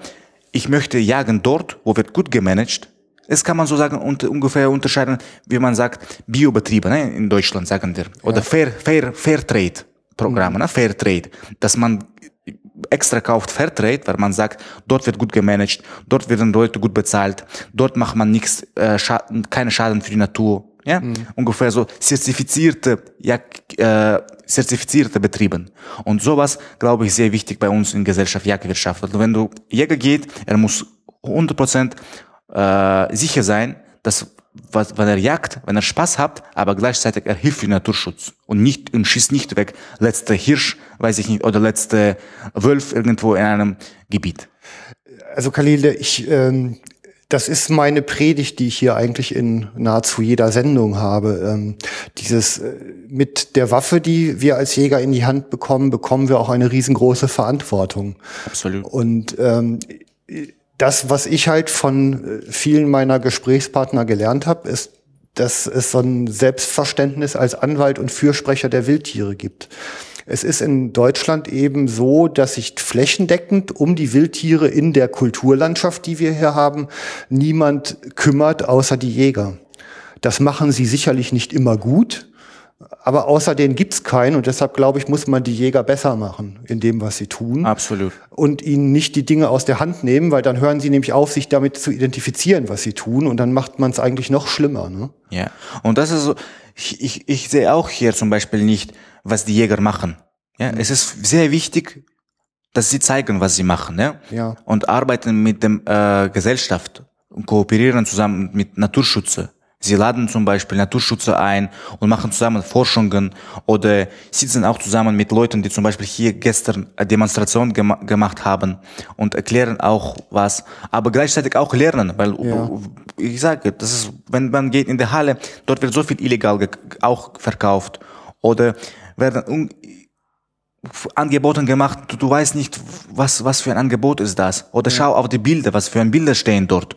ich möchte jagen dort, wo wird gut gemanagt. Das kann man so sagen, und, ungefähr unterscheiden, wie man sagt, Biobetriebe, ne, in Deutschland sagen wir. Oder ja. Fair, Fair, Fairtrade Programme, mhm. ne, Fairtrade. Dass man extra kauft Fairtrade, weil man sagt, dort wird gut gemanagt, dort werden Leute gut bezahlt, dort macht man nichts, äh, scha keine Schaden für die Natur. Ja? Mhm. Ungefähr so zertifizierte, ja, äh, zertifizierte Betrieben. Und sowas, glaube ich, sehr wichtig bei uns in Gesellschaft, Jagdwirtschaft. Also wenn du Jäger geht, er muss 100% äh, sicher sein, dass was, wenn er jagt, wenn er Spaß hat, aber gleichzeitig er hilft für Naturschutz und nicht und schießt nicht weg letzte Hirsch, weiß ich nicht, oder letzte Wolf irgendwo in einem Gebiet.
Also Khalil, ich ähm, das ist meine Predigt, die ich hier eigentlich in nahezu jeder Sendung habe. Ähm, dieses äh, mit der Waffe, die wir als Jäger in die Hand bekommen, bekommen wir auch eine riesengroße Verantwortung.
Absolut.
Und ähm, das, was ich halt von äh, vielen meiner Gesprächspartner gelernt habe, ist, dass es so ein Selbstverständnis als Anwalt und Fürsprecher der Wildtiere gibt. Es ist in Deutschland eben so, dass sich flächendeckend um die Wildtiere in der Kulturlandschaft, die wir hier haben, niemand kümmert, außer die Jäger. Das machen sie sicherlich nicht immer gut, aber außer denen gibt's keinen und deshalb glaube ich, muss man die Jäger besser machen in dem, was sie tun.
Absolut.
Und ihnen nicht die Dinge aus der Hand nehmen, weil dann hören sie nämlich auf, sich damit zu identifizieren, was sie tun und dann macht man es eigentlich noch schlimmer. Ne?
Ja, und das ist so, ich, ich, ich sehe auch hier zum Beispiel nicht, was die Jäger machen. Ja, es ist sehr wichtig, dass sie zeigen, was sie machen, ja,
Ja.
und arbeiten mit dem äh, Gesellschaft und kooperieren zusammen mit Naturschützer. Sie laden zum Beispiel Naturschützer ein und machen zusammen Forschungen oder sitzen auch zusammen mit Leuten, die zum Beispiel hier gestern eine Demonstration gema gemacht haben und erklären auch was, aber gleichzeitig auch lernen, weil
Ja.
ich sage, das ist, wenn man geht in die Halle, dort wird so viel illegal auch verkauft oder werden Angeboten gemacht, du, du weißt nicht, was, was für ein Angebot ist das. Oder schau auf die Bilder, was für ein Bilder stehen dort.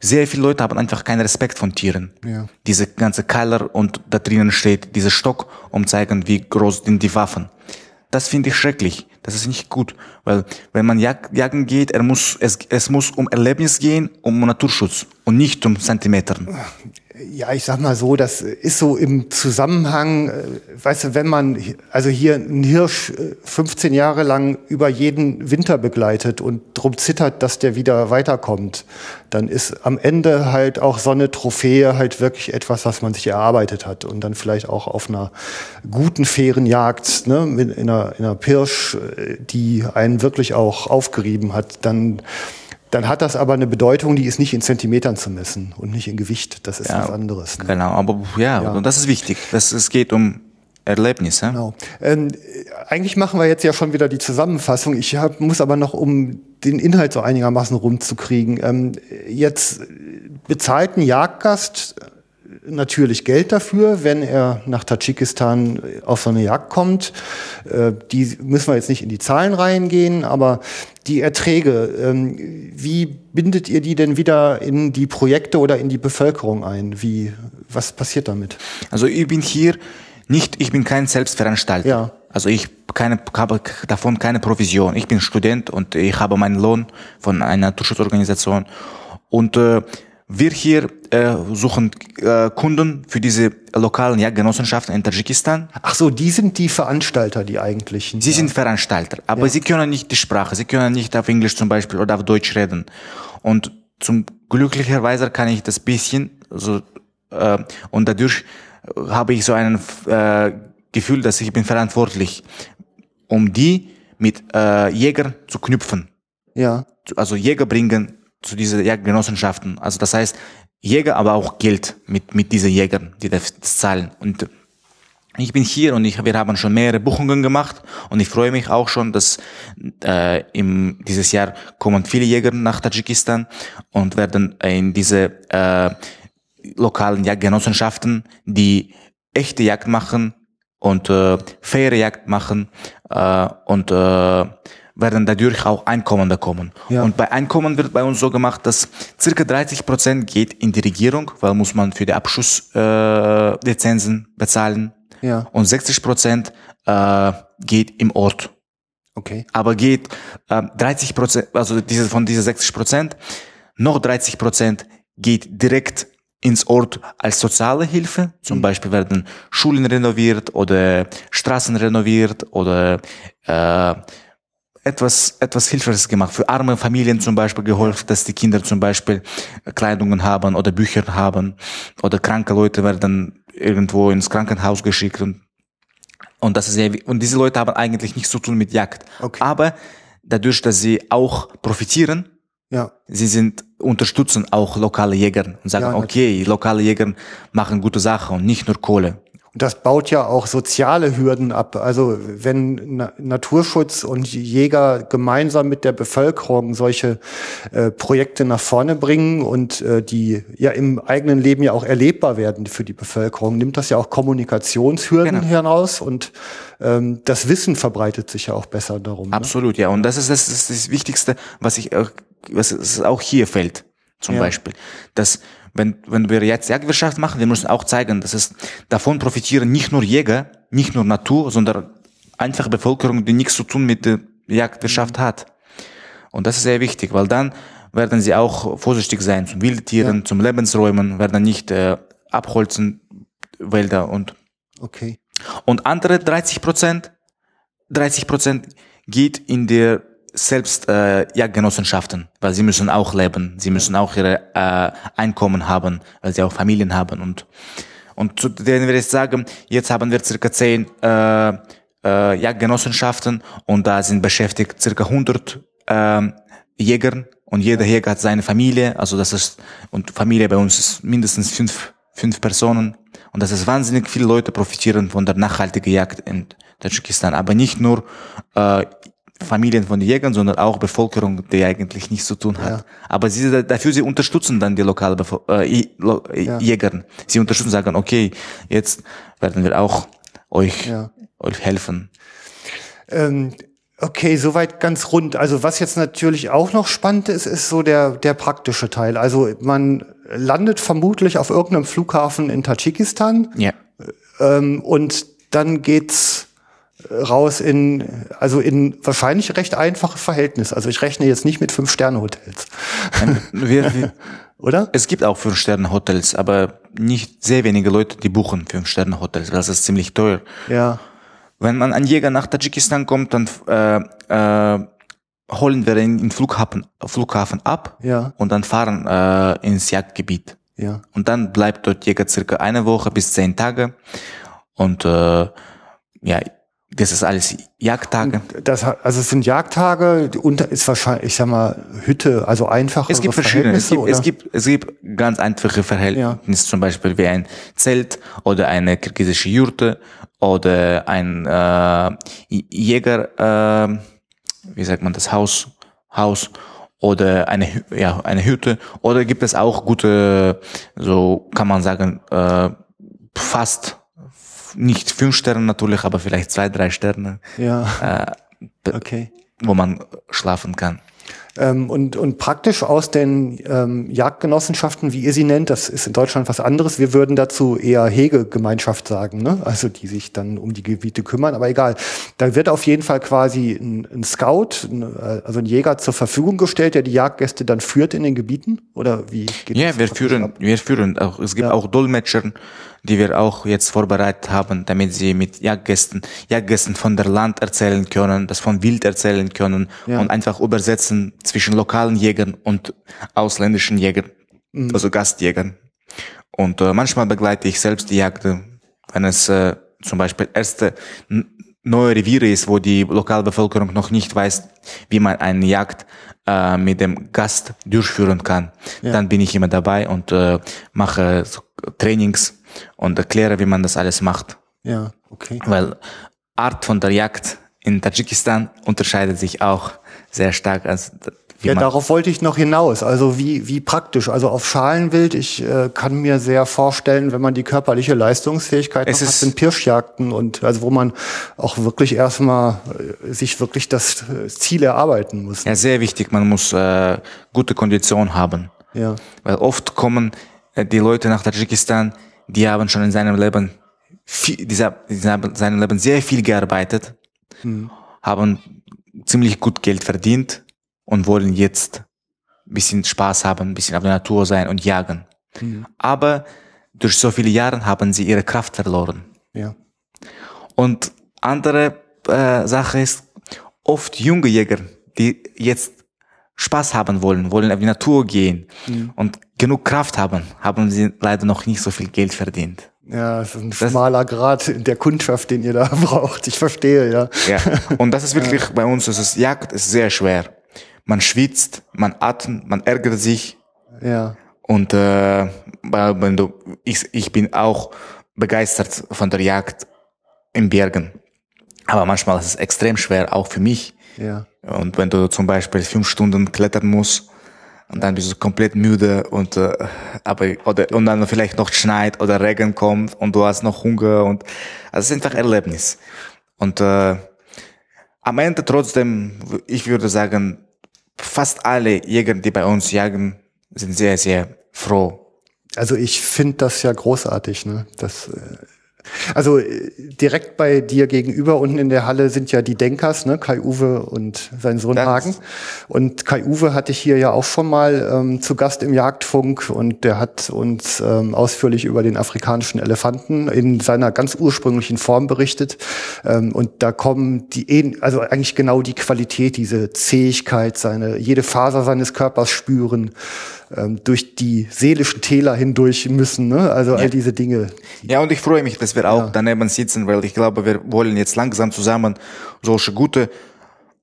Sehr viele Leute haben einfach keinen Respekt von Tieren.
Ja.
Diese ganze Keiler und da drinnen steht dieser Stock, um zeigen, wie groß sind die Waffen. Das finde ich schrecklich. Das ist nicht gut, weil wenn man jag jagen geht, er muss, es, es muss um Erlebnis gehen, um Naturschutz und nicht um Zentimetern.
Ja, ich sag mal so, das ist so im Zusammenhang, äh, weißt du, wenn man also hier einen Hirsch äh, 15 Jahre lang über jeden Winter begleitet und drum zittert, dass der wieder weiterkommt, dann ist am Ende halt auch so eine Trophäe halt wirklich etwas, was man sich erarbeitet hat und dann vielleicht auch auf einer guten, fairen Jagd, ne, in einer, in einer Pirsch, äh, die einen wirklich auch aufgerieben hat, dann dann hat das aber eine Bedeutung, die ist nicht in Zentimetern zu messen und nicht in Gewicht. Das ist
Ja,
was anderes. Ne?
Genau, aber ja, und das ist wichtig. Das, es geht um Erlebnis. Ja?
Genau. Ähm, eigentlich machen wir jetzt ja schon wieder die Zusammenfassung. Ich hab, muss aber noch, um den Inhalt so einigermaßen rumzukriegen, ähm, jetzt bezahlt ein Jagdgast natürlich Geld dafür, wenn er nach Tadschikistan auf so eine Jagd kommt. Äh, die müssen wir jetzt nicht in die Zahlen reingehen, aber die Erträge, ähm, wie bindet ihr die denn wieder in die Projekte oder in die Bevölkerung ein? Wie, was passiert damit?
Also ich bin hier nicht, ich bin kein Selbstveranstalter.
Ja.
Also ich keine, habe davon keine Provision. Ich bin Student und ich habe meinen Lohn von einer Naturschutzorganisation. Und äh, wir hier äh, suchen äh, Kunden für diese lokalen Jagdgenossenschaften in Tadschikistan.
Ach so, die sind die Veranstalter, die eigentlichen.
Sie sind Veranstalter, aber sie können nicht die Sprache, sie können nicht auf Englisch zum Beispiel oder auf Deutsch reden. Und zum glücklicherweise kann ich das bisschen, so äh, und dadurch habe ich so ein äh, Gefühl, dass ich bin verantwortlich, um die mit äh, Jägern zu knüpfen.
Ja,
Also Jäger bringen zu diesen Jagdgenossenschaften. Also das heißt Jäger, aber auch Geld mit mit diesen Jägern, die das zahlen. Und ich bin hier und ich, wir haben schon mehrere Buchungen gemacht und ich freue mich auch schon, dass äh, im, dieses Jahr kommen viele Jäger nach Tadschikistan und werden in diese äh, lokalen Jagdgenossenschaften, die echte Jagd machen und äh, faire Jagd machen äh, und äh, werden dadurch auch Einkommen bekommen.
Ja.
Und bei Einkommen wird bei uns so gemacht, dass circa 30 Prozent geht in die Regierung, weil muss man für die Abschusslizenzen äh, bezahlen.
Ja.
Und 60 Prozent äh, geht im Ort.
okay.
Aber geht äh, 30 Prozent, also diese, von diesen 60 Prozent, noch 30 Prozent geht direkt ins Ort als soziale Hilfe. Zum Beispiel werden Schulen renoviert oder Straßen renoviert oder äh, etwas, etwas Hilfreiches gemacht. Für arme Familien zum Beispiel geholfen, dass die Kinder zum Beispiel Kleidungen haben oder Bücher haben oder kranke Leute werden irgendwo ins Krankenhaus geschickt und und das ist wi- und diese Leute haben eigentlich nichts zu tun mit Jagd.
Okay.
Aber dadurch, dass sie auch profitieren,
Ja.
sie sind, unterstützen auch lokale Jäger und sagen,
Ja,
okay, lokale Jäger machen gute Sachen und nicht nur Kohle.
Und das baut ja auch soziale Hürden ab. Also wenn Na Naturschutz und Jäger gemeinsam mit der Bevölkerung solche äh, Projekte nach vorne bringen und äh, die ja im eigenen Leben ja auch erlebbar werden für die Bevölkerung, nimmt das ja auch Kommunikationshürden
Genau.
heraus und ähm, das Wissen verbreitet sich ja auch besser darum. Ne?
Absolut, ja. Und das ist das, ist das Wichtigste, was ich auch, was es auch hier fällt, zum
Ja.
Beispiel. Dass, wenn, wenn wir jetzt Jagdwirtschaft machen, wir müssen auch zeigen, dass es davon profitieren nicht nur Jäger, nicht nur Natur, sondern einfache Bevölkerung, die nichts zu tun mit der Jagdwirtschaft hat. Und das ist sehr wichtig, weil dann werden sie auch vorsichtig sein zum Wildtieren, zum Lebensräumen, werden nicht äh, abholzen Wälder und
Okay.
und andere 30 Prozent, 30 Prozent geht in der selbst äh, Jagdgenossenschaften, weil sie müssen auch leben, sie müssen auch ihre äh, Einkommen haben, weil sie auch Familien haben und und zu denen wir jetzt sagen, jetzt haben wir circa 10 äh, äh, Jagdgenossenschaften und da sind beschäftigt circa 100 ähm, Jägern und jeder Jäger hat seine Familie, also das ist und Familie bei uns ist mindestens fünf fünf Personen und das ist wahnsinnig viele Leute profitieren von der nachhaltigen Jagd in Tadschikistan, aber nicht nur äh, Familien von den Jägern, sondern auch Bevölkerung, die eigentlich nichts zu tun hat.
Ja.
Aber sie, dafür sie unterstützen dann die lokale Bevol äh, äh,
Ja.
Jäger. Sie unterstützen, sagen, okay, jetzt werden wir auch euch,
Ja.
euch helfen.
Ähm, okay, soweit ganz rund. Also was jetzt natürlich auch noch spannend ist, ist so der, der praktische Teil. Also man landet vermutlich auf irgendeinem Flughafen in Tadschikistan
Ja.
ähm, und dann geht's raus in, also in wahrscheinlich recht einfache Verhältnisse. Also ich rechne jetzt nicht mit Fünf-Sterne-Hotels, oder?
es gibt auch Fünf-Sterne-Hotels, aber nicht sehr wenige Leute, die buchen Fünf-Sterne-Hotels, das ist ziemlich teuer.
Ja,
Wenn man ein Jäger nach Tadschikistan kommt, dann äh, äh, holen wir ihn im Flughafen, Flughafen ab
ja,
und dann fahren äh, ins Jagdgebiet.
ja.
Und dann bleibt dort Jäger circa eine Woche bis zehn Tage. Und äh, ja, das ist alles Jagdtage.
Das, also es sind Jagdtage, die unter ist wahrscheinlich, ich sag mal, Hütte, also einfache
Es gibt verschiedene. Es
Verhältnisse,
gibt, es gibt, es gibt ganz einfache Verhältnisse, zum Beispiel wie ein Zelt oder eine kirgisische Jurte oder ein äh, Jäger, äh, wie sagt man das, Haus, Haus oder eine, ja, eine Hütte. Oder gibt es auch gute, so kann man sagen, äh, fast nicht fünf Sterne natürlich, aber vielleicht zwei, drei Sterne,
Ja,
äh,
okay.
wo man schlafen kann.
Ähm, und, und praktisch aus den ähm, Jagdgenossenschaften, wie ihr sie nennt, das ist in Deutschland was anderes. Wir würden dazu eher Hegegemeinschaft sagen, ne? also die sich dann um die Gebiete kümmern. Aber egal, da wird auf jeden Fall quasi ein, ein Scout, ein, äh, also ein Jäger zur Verfügung gestellt, der die Jagdgäste dann führt in den Gebieten? Oder wie geht
Ja,
das
wir führen,
ab?
wir führen auch, es gibt
Ja.
auch Dolmetscher, die wir auch jetzt vorbereitet haben, damit sie mit Jagdgästen, Jagdgästen von der Land erzählen können, das von Wild erzählen können
Ja.
und einfach übersetzen zwischen lokalen Jägern und ausländischen Jägern,
Mhm.
also Gastjägern. Und äh, manchmal begleite ich selbst die Jagd, wenn es äh, zum Beispiel erste neue Reviere ist, wo die Lokalbevölkerung noch nicht weiß, wie man eine Jagd äh, mit dem Gast durchführen kann. Dann bin ich immer dabei und äh, mache Trainings und erkläre, wie man das alles macht.
Ja, okay.
Weil Art von der Jagd in Tadschikistan unterscheidet sich auch sehr stark. Als, wie
Ja, darauf wollte ich noch hinaus. Also wie, wie praktisch. Also auf Schalenwild, ich äh, kann mir sehr vorstellen, wenn man die körperliche Leistungsfähigkeit
Es
noch hat, sind Pirschjagden und also wo man auch wirklich erstmal äh, sich wirklich das äh, Ziel erarbeiten muss.
ja, sehr wichtig, man muss äh, gute Kondition haben.
Ja.
Weil oft kommen äh, die Leute nach Tadschikistan, die haben schon in seinem Leben, viel, dieser, die haben in seinem Leben sehr viel gearbeitet, haben ziemlich gut Geld verdient und wollen jetzt ein bisschen Spaß haben, ein bisschen auf der Natur sein und jagen. Aber durch so viele Jahre haben sie ihre Kraft verloren.
Ja.
Und andere äh, Sache ist, oft junge Jäger, die jetzt Spaß haben wollen, wollen auf die Natur gehen und genug Kraft haben, haben sie leider noch nicht so viel Geld verdient.
Ja, es ist ein schmaler Grad in der Kundschaft, den ihr da braucht. Ich verstehe, ja.
Ja. Und das ist wirklich bei uns, das ist Jagd ist sehr schwer. Man schwitzt, man atmet, man ärgert sich
Ja.
und äh, wenn du, ich, ich bin auch begeistert von der Jagd in Bergen. Aber manchmal ist es extrem schwer, auch für mich.
Ja.
Und wenn du zum Beispiel fünf Stunden klettern musst und dann bist du komplett müde und äh, aber oder und dann vielleicht noch schneit oder Regen kommt und du hast noch Hunger und also es ist einfach Erlebnis. Und äh, am Ende trotzdem, ich würde sagen, fast alle Jäger, die bei uns jagen, sind sehr, sehr froh.
Also ich finde das ja großartig, ne? Das, äh, Also äh, direkt bei dir gegenüber unten in der Halle sind ja die Denkers, ne? Kai-Uwe und sein Sohn
Das-
Hagen. Und Kai-Uwe hatte ich hier ja auch schon mal ähm, zu Gast im Jagdfunk und der hat uns ähm, ausführlich über den afrikanischen Elefanten in seiner ganz ursprünglichen Form berichtet. Ähm, und da kommen die, also eigentlich genau die Qualität, diese Zähigkeit, seine, jede Faser seines Körpers spüren, ähm, durch die seelischen Täler hindurch müssen, ne? Also all diese Dinge.
Ja, und ich freue mich, dass wir auch daneben sitzen, weil ich glaube, wir wollen jetzt langsam zusammen solche gute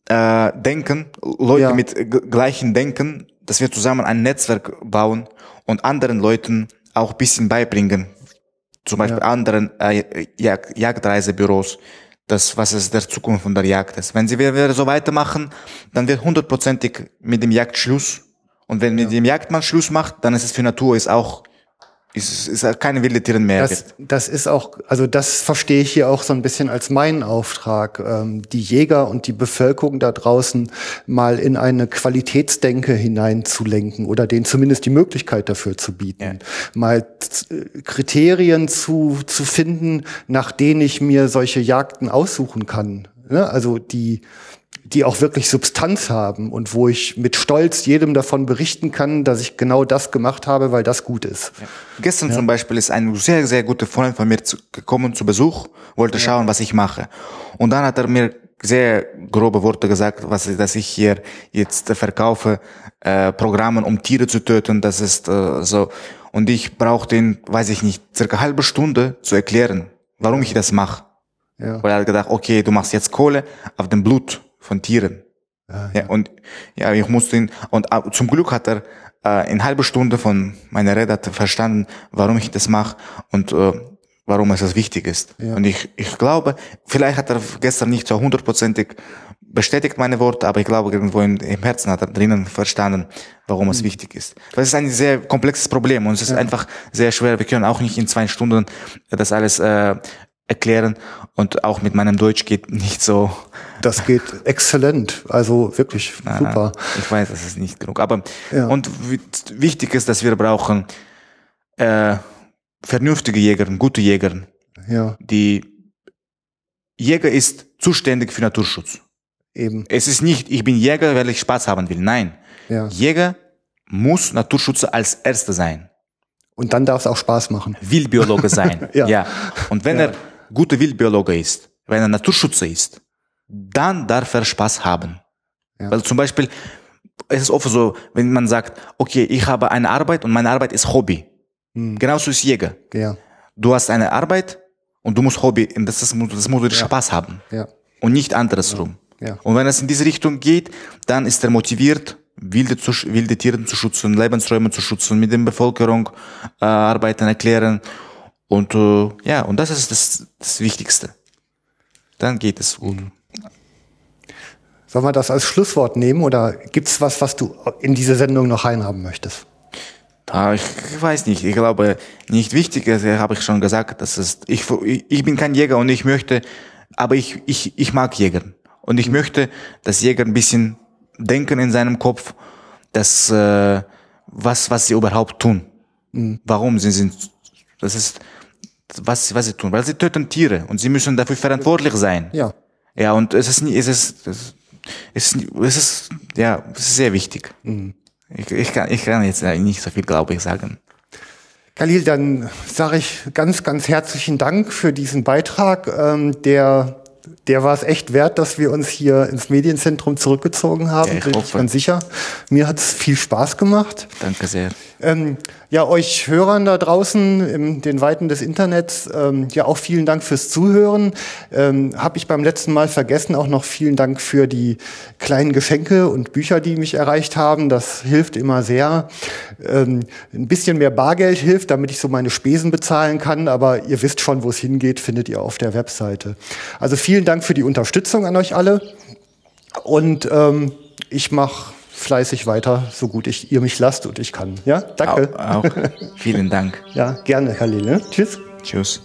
äh, Denken, Leute
Ja.
mit gleichen Denken, dass wir zusammen ein Netzwerk bauen und anderen Leuten auch ein bisschen beibringen, zum Beispiel anderen äh, Jag Jagdreisebüros, das, was ist der Zukunft von der Jagd ist. Wenn sie wir, wir so weitermachen, dann wird hundertprozentig mit dem Jagd Schluss. Und wenn mit dem Jagdmann Schluss macht, dann ist es für Natur ist auch ist, ist keine wilde Tiere mehr.
Das, das ist auch, also das verstehe ich hier auch so ein bisschen als meinen Auftrag, ähm, die Jäger und die Bevölkerung da draußen mal in eine Qualitätsdenke hineinzulenken oder denen zumindest die Möglichkeit dafür zu bieten. Mal äh, Kriterien zu, zu finden, nach denen ich mir solche Jagden aussuchen kann. Ne? Also die, die auch wirklich Substanz haben und wo ich mit Stolz jedem davon berichten kann, dass ich genau das gemacht habe, weil das gut ist.
Gestern zum Beispiel ist ein sehr, sehr guter Freund von mir zu, gekommen zu Besuch, wollte schauen, was ich mache. Und dann hat er mir sehr grobe Worte gesagt, was dass ich hier jetzt verkaufe, äh, Programmen, um Tiere zu töten, das ist äh, so. Und ich brauchte ihn, weiß ich nicht, circa halbe Stunde zu erklären, warum ich das mache.
Ja.
Weil er hat gedacht, okay, du machst jetzt Kohle auf dem Blut von Tieren. Ja, und ja, ich musste ihn, und äh, zum Glück hat er äh, in halbe Stunde von meiner Rede er verstanden, warum ich das mache und äh, warum es das wichtig ist. Und ich, ich glaube, vielleicht hat er gestern nicht so hundertprozentig bestätigt meine Worte, aber ich glaube, irgendwo im, im Herzen hat er drinnen verstanden, warum es wichtig ist. Das ist ein sehr komplexes Problem und es ist einfach sehr schwer. Wir können auch nicht in zwei Stunden das alles äh, erklären und auch mit meinem Deutsch geht nicht so
Das geht exzellent. Also wirklich super.
Ich weiß, das ist nicht genug. Aber
Ja.
und wi- wichtig ist, dass wir brauchen äh, vernünftige Jäger, gute Jäger.
Ja,
Die Jäger ist zuständig für Naturschutz.
eben.
Es ist nicht, ich bin Jäger, weil ich Spaß haben will. Nein.
Ja.
Jäger muss Naturschützer als Erster sein.
Und dann darf es auch Spaß machen.
Wildbiologe sein.
Ja.
Und wenn er guter Wildbiologe ist, wenn er Naturschützer ist, dann darf er Spaß haben.
Ja.
Weil zum Beispiel, es ist oft so, wenn man sagt, okay, ich habe eine Arbeit und meine Arbeit ist Hobby.
Hm.
Genauso ist Jäger.
Ja,
Du hast eine Arbeit und du musst Hobby, und das, ist, das muss dir Spaß haben.
ja,
Und nicht andersrum.
Ja.
Und wenn es in diese Richtung geht, dann ist er motiviert, wilde, zu, wilde Tiere zu schützen, Lebensräume zu schützen, mit der Bevölkerung äh, arbeiten, erklären. Und äh, ja, und das ist das, das Wichtigste. Dann geht es gut.
Sollen wir das als Schlusswort nehmen oder gibt's was, was du in diese Sendung noch reinhaben möchtest?
Ah, ich weiß nicht. Ich glaube, nicht wichtig ist, habe ich schon gesagt, das ist, ich, ich bin kein Jäger und ich möchte, aber ich, ich, ich mag Jäger. Und ich möchte, dass Jäger ein bisschen denken in seinem Kopf, dass, äh, was, was sie überhaupt tun. Warum sie sind, das ist, was, was sie tun. Weil sie töten Tiere und sie müssen dafür verantwortlich sein.
Ja,
Ja, und es ist, nie- es ist, es ist, es ist, ja, es ist sehr wichtig. Ich, ich, kann, ich kann jetzt nicht so viel, glaube ich, sagen.
Khalil, dann sage ich ganz, ganz herzlichen Dank für diesen Beitrag. Ähm, der, der war es echt wert, dass wir uns hier ins Medienzentrum zurückgezogen haben.
Ja, ich
bin ich
hoffe.
ganz sicher. Mir hat es viel Spaß gemacht.
Danke sehr.
Ähm, ja, euch Hörern da draußen in den Weiten des Internets, ähm, ja auch vielen Dank fürs Zuhören. Ähm, Habe ich beim letzten Mal vergessen, auch noch vielen Dank für die kleinen Geschenke und Bücher, die mich erreicht haben. Das hilft immer sehr. Ähm, ein bisschen mehr Bargeld hilft, damit ich so meine Spesen bezahlen kann, aber ihr wisst schon, wo es hingeht, findet ihr auf der Webseite. Also vielen Dank für die Unterstützung an euch alle. Und ähm, ich mache fleißig weiter, so gut ich, ihr mich lasst und ich kann. Ja, danke.
Auch, auch. Vielen Dank.
Ja, gerne, Khalil. Ne? Tschüss.
Tschüss.